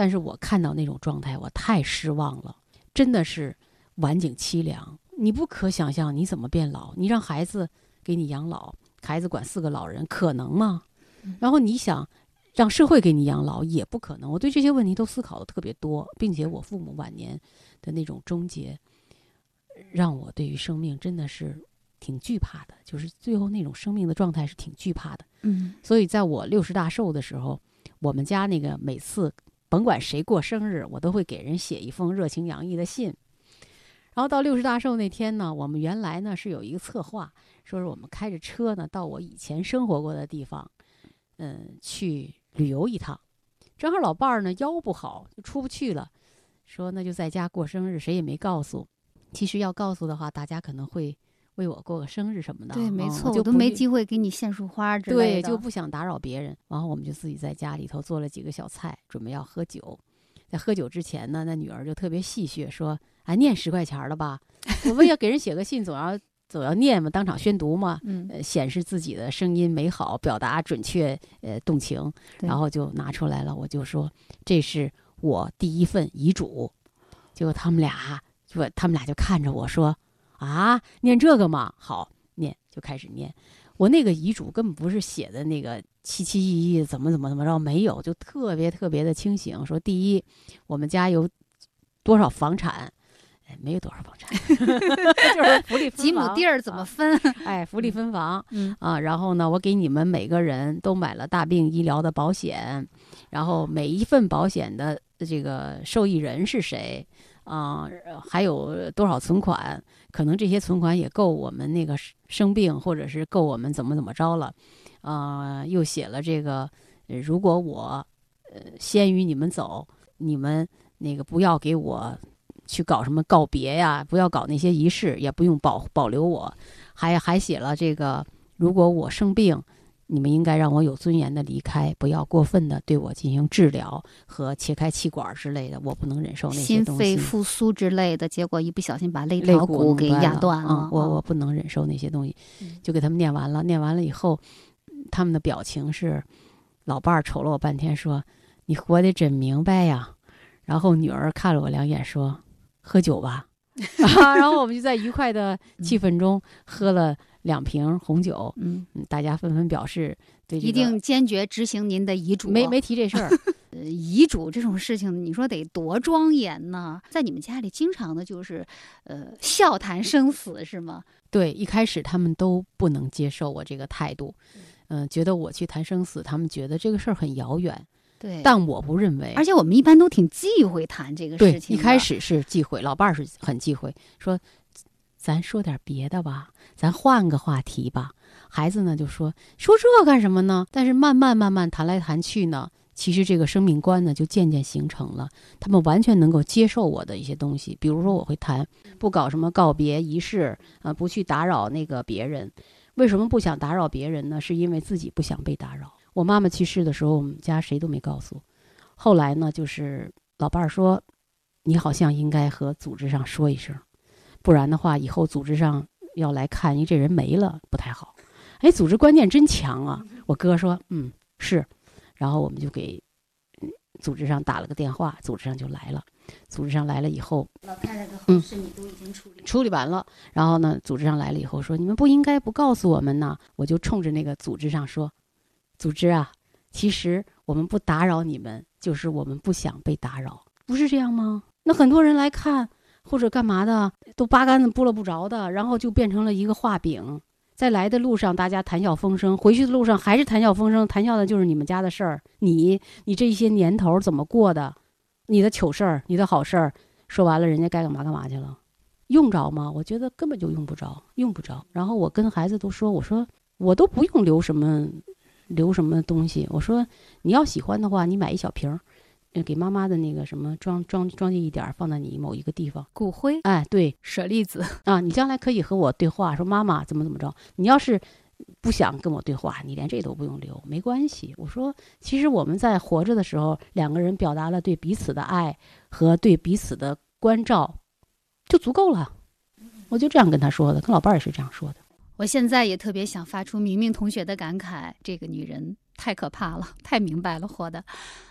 但是我看到那种状态，我太失望了，真的是晚景凄凉。你不可想象你怎么变老，你让孩子给你养老，孩子管四个老人，可能吗？然后你想让社会给你养老，也不可能。我对这些问题都思考的特别多，并且我父母晚年的那种终结，让我对于生命真的是挺惧怕的，就是最后那种生命的状态是挺惧怕的。嗯所以在我六十大寿的时候，我们家那个每次甭管谁过生日，我都会给人写一封热情洋溢的信。然后到六十大寿那天呢，我们原来呢是有一个策划，说是我们开着车呢到我以前生活过的地方，嗯，去旅游一趟。正好老伴儿呢腰不好，就出不去了，说那就在家过生日，谁也没告诉。其实要告诉的话，大家可能会为我过个生日什么的。对，没嗯错，就我都没机会给你献束花之类对，的。就不想打扰别人。然后我们就自己在家里头做了几个小菜，准备要喝酒。在喝酒之前呢，那女儿就特别戏谑说：“哎，念十块钱儿的吧，我们要给人写个信，总要总要念嘛，当场宣读嘛，嗯，呃，显示自己的声音美好，表达准确，呃，动情。然后就拿出来了，我就说这是我第一份遗嘱。结果他们俩就他们俩就看着我说：“啊，念这个嘛？好，念就开始念。我那个遗嘱根本不是写的那个七七一一，怎么怎么怎么着，没有，就特别特别的清醒。说第一，我们家有多少房产？哎，没有多少房产，就是福利分几亩地儿怎么啊分？哎，福利分房。嗯啊，然后呢，我给你们每个人都买了大病医疗的保险，然后每一份保险的这个受益人是谁啊、呃还有多少存款？可能这些存款也够我们那个生生病，或者是够我们怎么怎么着了。啊、又写了这个，如果我呃先于你们走，你们那个不要给我去搞什么告别呀，不要搞那些仪式，也不用保保留我。还还写了这个，如果我生病，你们应该让我有尊严的离开，不要过分的对我进行治疗和切开气管之类的，我不能忍受那些心东西。心肺复苏之类的，结果一不小心把肋骨给压断了，嗯我哦我不能忍受那些东西嗯，就给他们念完了。念完了以后，他们的表情是，老伴儿瞅了我半天，说：“你活得真明白呀。”然后女儿看了我两眼，说：“喝酒吧。啊 ”然后我们就在愉快的气氛中喝了两瓶红酒，嗯，嗯，大家纷纷表示对这一定坚决执行您的遗嘱。没没提这事儿。呃遗嘱这种事情，你说得多庄严呢？在你们家里，经常的就是，呃，笑谈生死是吗？对，一开始他们都不能接受我这个态度，嗯、觉得我去谈生死，他们觉得这个事儿很遥远，对，但我不认为。而且我们一般都挺忌讳谈这个事，情对。一开始是忌讳，老伴儿是很忌讳，说咱说点别的吧，咱换个话题吧。孩子呢就说说这干什么呢？但是慢慢慢慢谈来谈去呢，其实这个生命观呢就渐渐形成了，他们完全能够接受我的一些东西，比如说我会谈不搞什么告别仪式，啊，不去打扰那个别人。为什么不想打扰别人呢？是因为自己不想被打扰。我妈妈去世的时候，我们家谁都没告诉。后来呢，就是老伴儿说，你好像应该和组织上说一声，不然的话，以后组织上要来看你这人没了，不太好。哎，组织观念真强啊！我哥说，嗯，是。然后我们就给嗯组织上打了个电话，组织上就来了。组织上来了以后，老太太的嗯后事你都已经处理处理完了，然后呢，组织上来了以后说：“你们不应该不告诉我们呢。”我就冲着那个组织上说：“组织啊，其实我们不打扰你们，就是我们不想被打扰，不是这样吗？那很多人来看或者干嘛的，都八竿子拨了不着的，然后就变成了一个画饼。在来的路上，大家谈笑风生；回去的路上还是谈笑风生，谈笑的就是你们家的事儿。你，你这些年头怎么过的？你的糗事儿，你的好事儿，说完了，人家该干嘛干嘛去了。用着吗？我觉得根本就用不着，用不着。然后我跟孩子都说，我说我都不用留什么，留什么东西。我说你要喜欢的话，你买一小瓶儿，给妈妈的那个什么装装装进一点儿，放在你某一个地方。骨灰、哎，对舍利子，啊，你将来可以和我对话，说妈妈怎么怎么着。你要是不想跟我对话，你连这都不用留，没关系。我说，其实我们在活着的时候，两个人表达了对彼此的爱和对彼此的关照，就足够了。我就这样跟他说的，跟老伴儿也是这样说的。我现在也特别想发出明明同学的感慨：这个女人太可怕了，太明白了，活的。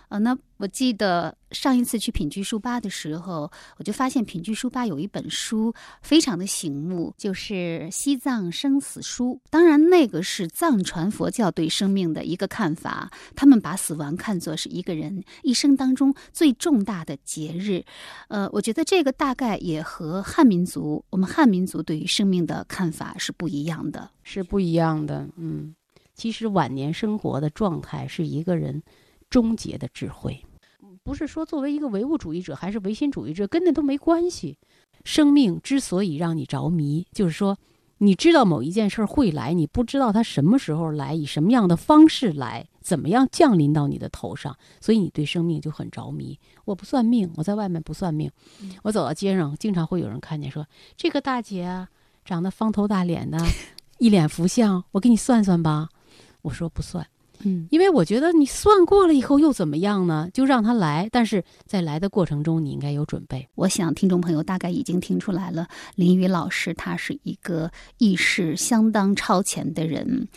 呃，那我记得上一次去品居书吧的时候，我就发现品居书吧有一本书非常的醒目，就是《西藏生死书》。当然，那个是藏传佛教对生命的一个看法，他们把死亡看作是一个人一生当中最重大的节日。呃，我觉得这个大概也和汉民族，我们汉民族对于生命的看法是不一样的。是不一样的。嗯，其实晚年生活的状态是一个人终结的智慧，不是说作为一个唯物主义者还是唯心主义者，跟那都没关系。生命之所以让你着迷，就是说你知道某一件事儿会来，你不知道它什么时候来，以什么样的方式来，怎么样降临到你的头上，所以你对生命就很着迷。我不算命，我在外面不算命，我走到街上，经常会有人看见说这个大姐啊，长得方头大脸的，一脸福相，我给你算算吧。我说不算，嗯，因为我觉得你算过了以后又怎么样呢？就让他来，但是在来的过程中，你应该有准备。我想听众朋友大概已经听出来了，林宇老师他是一个意识相当超前的人，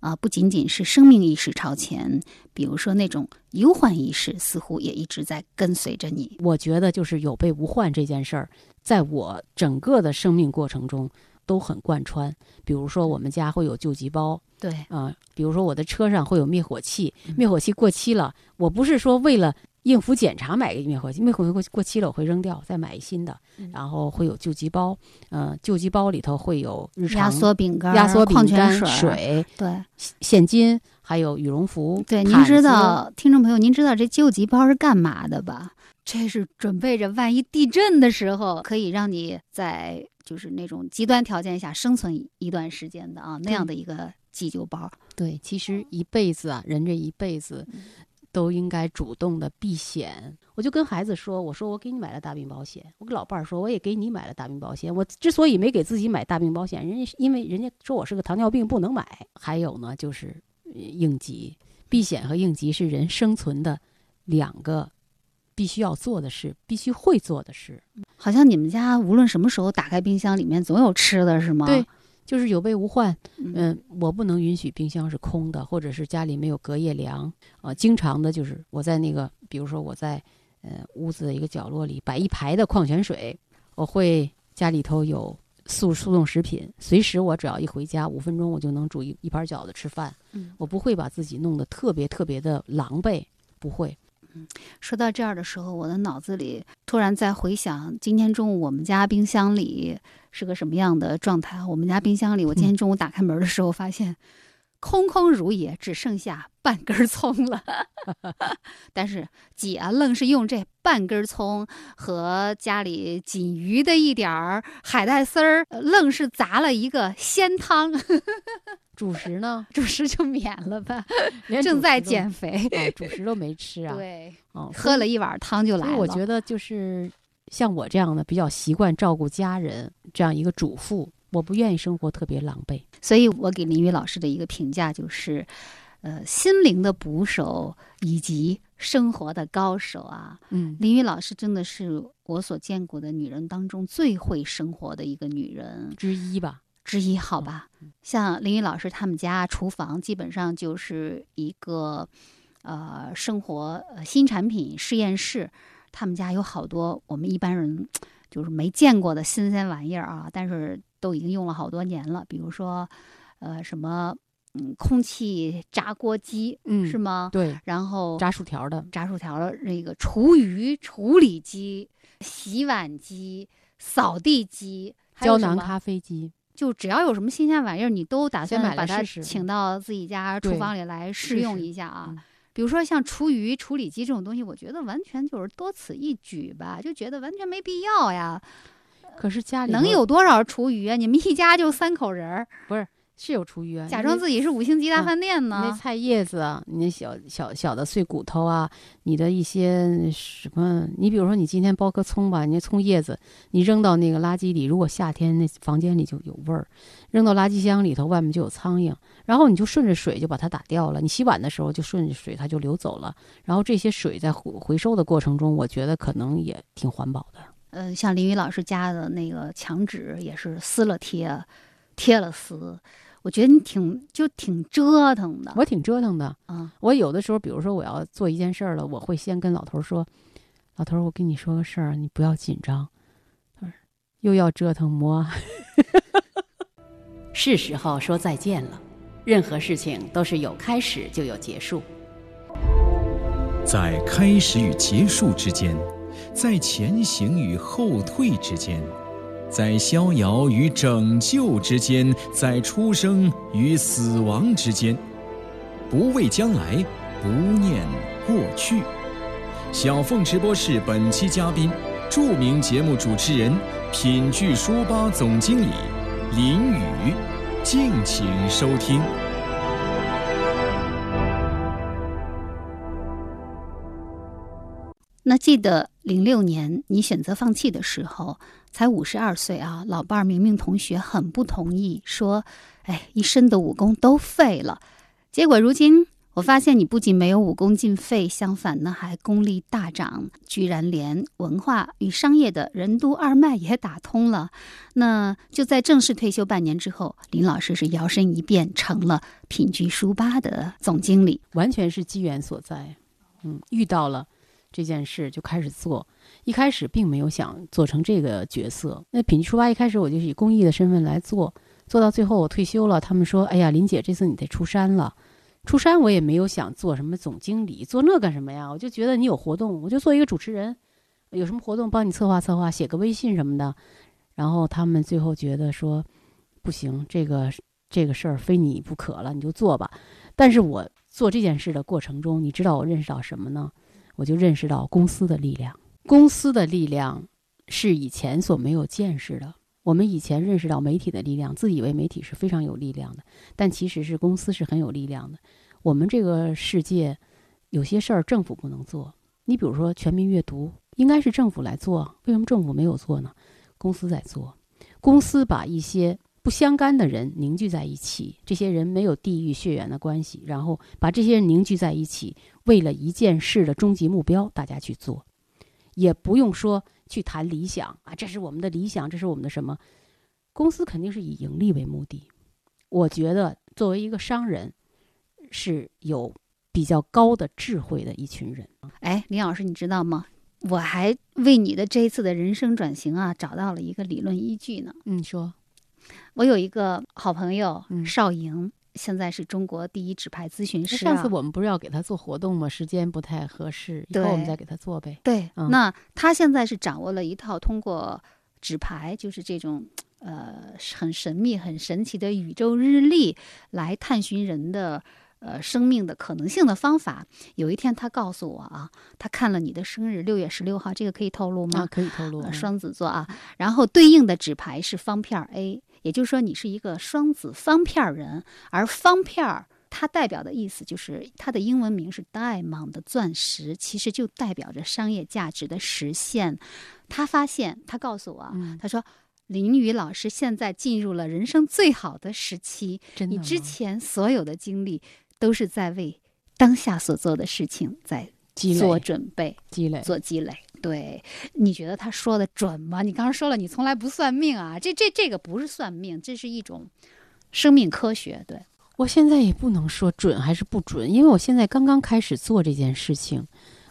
啊、不仅仅是生命意识超前，比如说那种忧患意识，似乎也一直在跟随着你。我觉得就是有备无患这件事儿，在我整个的生命过程中都很贯穿。比如说，我们家会有救急包，对，啊、比如说我的车上会有灭火器，灭火器过期了，我不是说为了应付检查买个灭火器，灭火器过过期了我会扔掉，再买一新的。然后会有救急包，呃，救急包里头会有日常压缩饼干、压缩饼矿泉干、水，水、对现金，还有羽绒服。对。您知道，听众朋友，您知道这救急包是干嘛的吧？这是准备着万一地震的时候，可以让你在就是那种极端条件下生存一段时间的啊，那样的一个急救包。对，其实一辈子啊，人这一辈子嗯都应该主动的避险。我就跟孩子说，我说我给你买了大病保险，我跟老伴儿说，我也给你买了大病保险。我之所以没给自己买大病保险，人家是因为人家说我是个糖尿病不能买。还有呢，就是呃应急、避险和应急是人生存的两个必须要做的事，必须会做的事。好像你们家无论什么时候打开冰箱，里面总有吃的，是吗？对，就是有备无患。嗯，嗯，我不能允许冰箱是空的，或者是家里没有隔夜粮。呃，经常的就是我在那个，比如说我在呃屋子的一个角落里摆一排的矿泉水，我会家里头有速速冻食品，随时我只要一回家，五分钟我就能煮一一盘饺子吃饭。嗯我不会把自己弄得特别特别的狼狈，不会。说到这儿的时候，我的脑子里突然在回想今天中午我们家冰箱里是个什么样的状态。我们家冰箱里，我今天中午打开门的时候，发现空空如也，只剩下半根葱了。但是姐愣是用这半根葱和家里仅余的一点儿海带丝儿，呃愣是砸了一个鲜汤，主 食呢？主食就免了吧。连正在减肥，啊，主食都没吃啊。对，哦，喝了一碗汤就来了。我觉得就是像我这样的比较习惯照顾家人这样一个主妇，我不愿意生活特别狼狈。所以我给林雨老师的一个评价就是，呃，心灵的捕手以及生活的高手啊。嗯，林雨老师真的是我所见过的女人当中最会生活的一个女人之一吧。之一，好吧？像林雨老师他们家厨房基本上就是一个呃生活呃新产品实验室，他们家有好多我们一般人就是没见过的新鲜玩意儿啊，但是都已经用了好多年了，比如说呃什么嗯空气炸锅机，嗯是吗？对，然后炸薯条的，炸薯条的那个厨余处理机、洗碗机、扫地机，胶囊咖啡机，就只要有什么新鲜玩意儿，你都打算把它请到自己家厨房里来试试用一下啊。嗯比如说像厨余处理机这种东西，我觉得完全就是多此一举吧，就觉得完全没必要呀。可是家里能有多少厨余啊？你们一家就三口人儿，不是有厨余啊，假装自己是五星级大饭店你那。菜叶子啊，你那小小小的碎骨头啊，你的一些什么，你比如说你今天剥颗葱吧，你那葱叶子你扔到那个垃圾里，如果夏天那房间里就有味儿，扔到垃圾箱里头，外面就有苍蝇，然后你就顺着水就把它打掉了。你洗碗的时候就顺着水它就流走了，然后这些水在回回收的过程中，我觉得可能也挺环保的。嗯，像林宇老师家的那个墙纸也是撕了贴，贴了撕。我觉得你挺就挺折腾的我挺折腾的，啊。我有的时候，比如说我要做一件事儿了，我会先跟老头儿说：“老头儿，我跟你说个事儿，你不要紧张。”他说：“又要折腾么？” 是时候说再见了。任何事情都是有开始就有结束。在开始与结束之间，在前行与后退之间，在逍遥与拯救之间，在出生与死亡之间，不畏将来，不念过去。小凤直播室本期嘉宾，著名节目主持人、品聚书吧总经理林宇，敬请收听。那记得零六年你选择放弃的时候，才五十二岁啊，老伴儿明明同学很不同意，说：“哎，一身的武功都废了。”结果如今我发现你不仅没有武功尽废，相反呢还功力大涨，居然连文化与商业的任督二脉也打通了。那就在正式退休半年之后，林老师是摇身一变成了品居书吧的总经理。完全是机缘所在。嗯，遇到了这件事就开始做，一开始并没有想做成这个角色。那品质出发一开始我就是以公益的身份来做，做到最后我退休了，他们说：“哎呀，林姐，这次你得出山了。”出山我也没有想做什么总经理，做那干什么呀？我就觉得你有活动，我就做一个主持人，有什么活动帮你策划策划，写个微信什么的。然后他们最后觉得说，不行，这个这个事儿非你不可了，你就做吧。但是我做这件事的过程中，你知道我认识到什么呢？我就认识到公司的力量。公司的力量是以前所没有见识的。我们以前认识到媒体的力量，自以为媒体是非常有力量的，但其实是公司是很有力量的。我们这个世界有些事儿政府不能做，你比如说全民阅读，应该是政府来做，为什么政府没有做呢？公司在做，公司把一些不相干的人凝聚在一起，这些人没有地域血缘的关系，然后把这些人凝聚在一起，为了一件事的终极目标，大家去做，也不用说去谈理想啊，这是我们的理想，这是我们的什么？公司肯定是以盈利为目的。我觉得作为一个商人，是有比较高的智慧的一群人。哎，林老师，你知道吗？我还为你的这一次的人生转型啊，找到了一个理论依据呢。嗯，说我有一个好朋友嗯邵莹，现在是中国第一纸牌咨询师、啊。上次我们不是要给他做活动吗？时间不太合适，以后我们再给他做呗。对，嗯那他现在是掌握了一套通过纸牌，就是这种呃很神秘、很神奇的宇宙日历来探寻人的呃生命的可能性的方法。有一天他告诉我啊，他看了你的生日六月十六号，这个可以透露吗？啊，可以透露。双子座啊，然后对应的纸牌是方片儿 A，也就是说你是一个双子方片儿人，而方片儿它代表的意思就是它的英文名是 diamond 的钻石，其实就代表着商业价值的实现。他发现，他告诉我他说林宇老师现在进入了人生最好的时期，你之前所有的经历都是在为当下所做的事情在做准备。积累，做积累。对，你觉得他说的准吗？你刚刚说了，你从来不算命啊，这这这个不是算命，这是一种生命科学。对，我现在也不能说准还是不准，因为我现在刚刚开始做这件事情，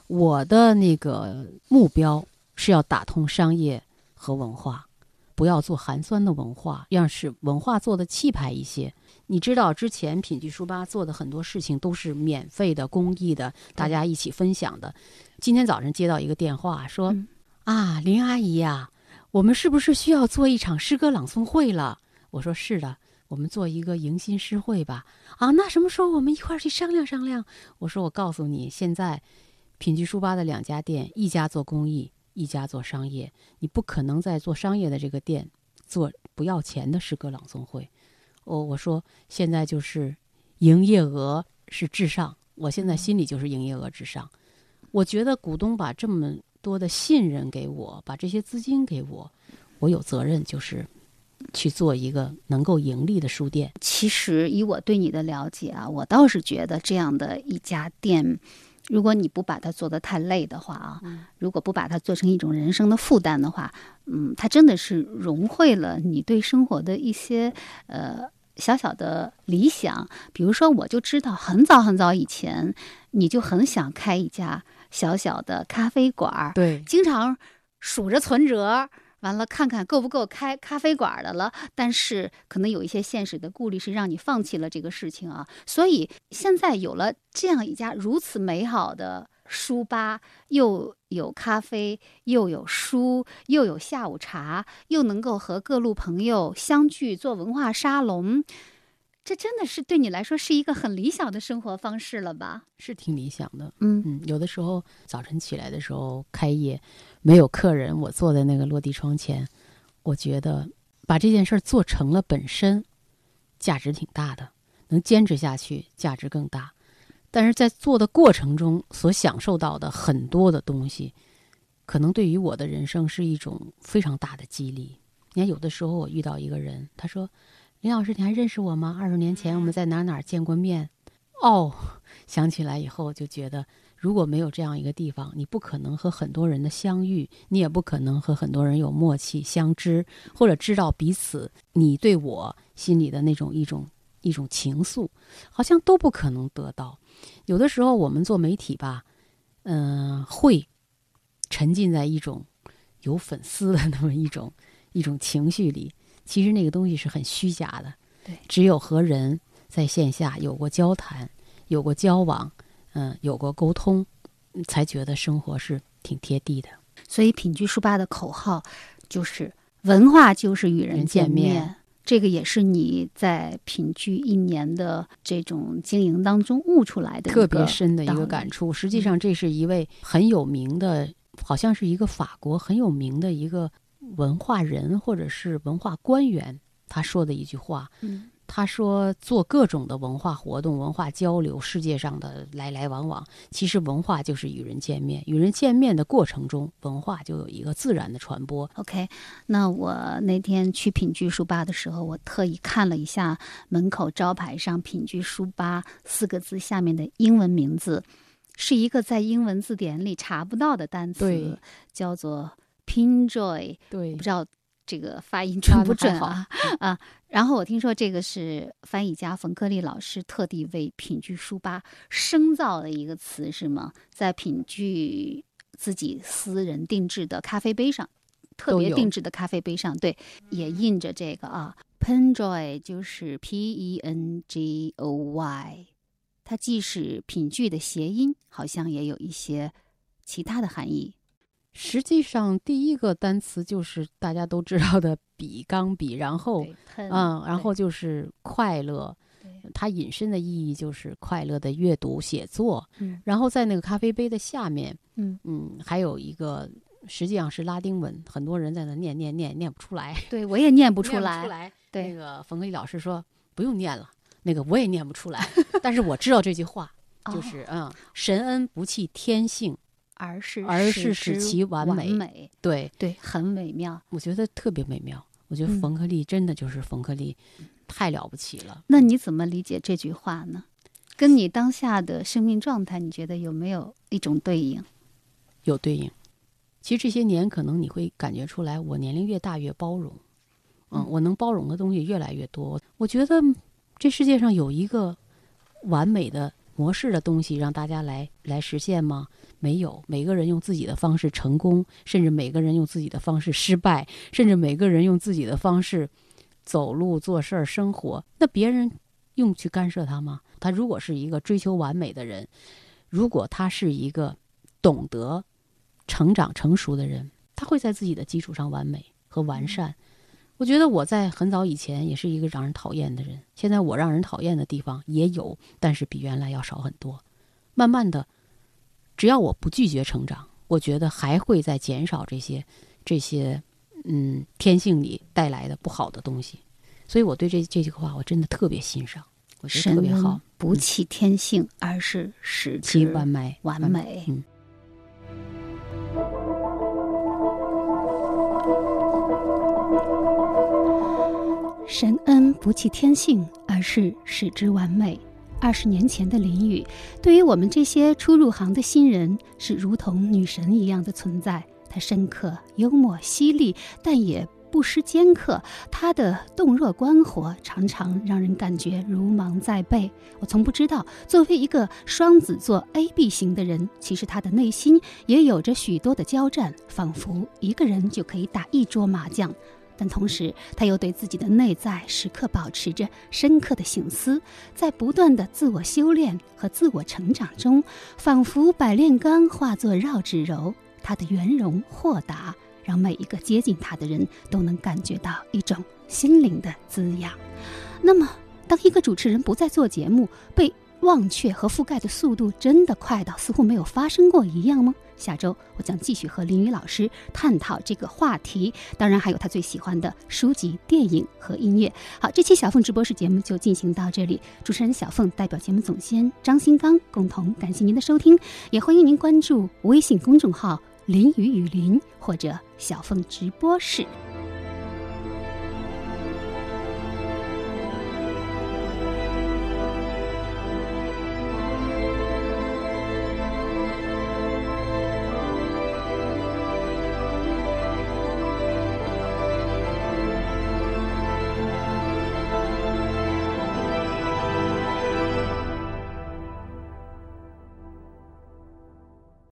我的那个目标是要打通商业和文化，不要做寒酸的文化，要使文化做的气派一些。你知道之前品聚书吧做的很多事情都是免费的、公益的，大家一起分享的。今天早上接到一个电话说：“嗯啊，林阿姨呀、我们是不是需要做一场诗歌朗诵会了？”我说：“是的。”我们做一个迎新诗会吧。啊，那什么时候我们一块儿去商量商量？我说我告诉你，现在品居书吧的两家店，一家做公益，一家做商业，你不可能在做商业的这个店做不要钱的诗歌朗诵会。我我说现在就是营业额是至上，我现在心里就是营业额至上。我觉得股东把这么多的信任给我，把这些资金给我，我有责任就是去做一个能够盈利的书店。其实以我对你的了解啊，我倒是觉得这样的一家店，如果你不把它做得太累的话啊，如果不把它做成一种人生的负担的话，嗯，它真的是融汇了你对生活的一些呃小小的理想。比如说，我就知道很早很早以前，你就很想开一家。小小的咖啡馆儿，对，经常数着存折，完了看看够不够开咖啡馆的了。但是可能有一些现实的顾虑，是让你放弃了这个事情啊。所以现在有了这样一家如此美好的书吧，又有咖啡，又有书，又有下午茶，又能够和各路朋友相聚做文化沙龙。这真的是对你来说是一个很理想的生活方式了吧？是挺理想的。嗯嗯，有的时候早晨起来的时候开业，没有客人，我坐在那个落地窗前，我觉得把这件事儿做成了本身价值挺大的，能坚持下去价值更大。但是在做的过程中所享受到的很多的东西，可能对于我的人生是一种非常大的激励。你看，有的时候我遇到一个人，他说。林老师，你还认识我吗？二十年前我们在哪哪见过面？哦，想起来以后就觉得，如果没有这样一个地方，你不可能和很多人的相遇，你也不可能和很多人有默契相知，或者知道彼此你对我心里的那种一种一种情愫，好像都不可能得到。有的时候我们做媒体吧，嗯，会沉浸在一种有粉丝的那么一种一种情绪里。其实那个东西是很虚假的，对，只有和人在线下有过交谈、有过交往，嗯，有过沟通，才觉得生活是挺贴地的。所以品居书吧的口号就是“文化就是与人见面”，这个也是你在品居一年的这种经营当中悟出来的特别深的一个感触。实际上，这是一位很有名的，好像是一个法国很有名的一个。文化人或者是文化官员，他说的一句话，嗯，他说做各种的文化活动、文化交流，世界上的来来往往，其实文化就是与人见面，与人见面的过程中，文化就有一个自然的传播。OK，那我那天去品居书吧的时候，我特意看了一下门口招牌上“品居书吧”四个字下面的英文名字，是一个在英文字典里查不到的单词，叫做。Pinjoy，对，不知道这个发音准不准啊？啊，然后我听说这个是翻译家冯克利老师特地为品居书吧生造的一个词，是吗？在品居自己私人定制的咖啡杯上，特别定制的咖啡杯上，对，也印着这个啊 Penjoy 就是 P E N G O Y，它既是品剧的谐音，好像也有一些其他的含义。实际上，第一个单词就是大家都知道的“笔”钢笔，然后，嗯，然后就是快乐，它引申的意义就是快乐的阅读、写作。嗯，然后在那个咖啡杯的下面，嗯嗯，还有一个实际上是拉丁文，很多人在那念念念念不出来。对我也念不出来。出来。对，那个冯克利老师说不用念了，那个我也念不出来，但是我知道这句话，就是嗯，神恩不弃天性。而是而是使其完美，对对，很美妙。我觉得特别美妙。我觉得冯克利真的就是冯克利，太了不起了。那你怎么理解这句话呢？跟你当下的生命状态，你觉得有没有一种对应？有对应。其实这些年，可能你会感觉出来，我年龄越大越包容。嗯，我能包容的东西越来越多。我觉得这世界上有一个完美的。模式的东西让大家来来实现吗？没有，每个人用自己的方式成功，甚至每个人用自己的方式失败，甚至每个人用自己的方式走路、做事儿、生活。那别人用去干涉他吗？他如果是一个追求完美的人，如果他是一个懂得成长、成熟的人，他会在自己的基础上完美和完善。我觉得我在很早以前也是一个让人讨厌的人，现在我让人讨厌的地方也有，但是比原来要少很多。慢慢的，只要我不拒绝成长，我觉得还会在减少这些这些嗯天性里带来的不好的东西。所以我对这这句话我真的特别欣赏，我觉得特别好，不弃天性，而是使其之完美完美。嗯。神恩不弃天性，而是使之完美。二十年前的林雨，对于我们这些初入行的新人，是如同女神一样的存在。她深刻、幽默、犀利，但也不失尖刻。她的动若观火，常常让人感觉如芒在背。我从不知道，作为一个双子座 A B 型的人，其实他的内心也有着许多的交战，仿佛一个人就可以打一桌麻将。但同时，他又对自己的内在时刻保持着深刻的醒思，在不断的自我修炼和自我成长中，仿佛百炼钢化作绕指柔。他的圆融豁达，让每一个接近他的人都能感觉到一种心灵的滋养。那么，当一个主持人不再做节目，被忘却和覆盖的速度真的快到似乎没有发生过一样吗？下周我将继续和林雨老师探讨这个话题，当然还有他最喜欢的书籍、电影和音乐。好，这期小凤直播室节目就进行到这里，主持人小凤代表节目总监张新刚共同感谢您的收听，也欢迎您关注微信公众号“林雨雨林”或者“小凤直播室”。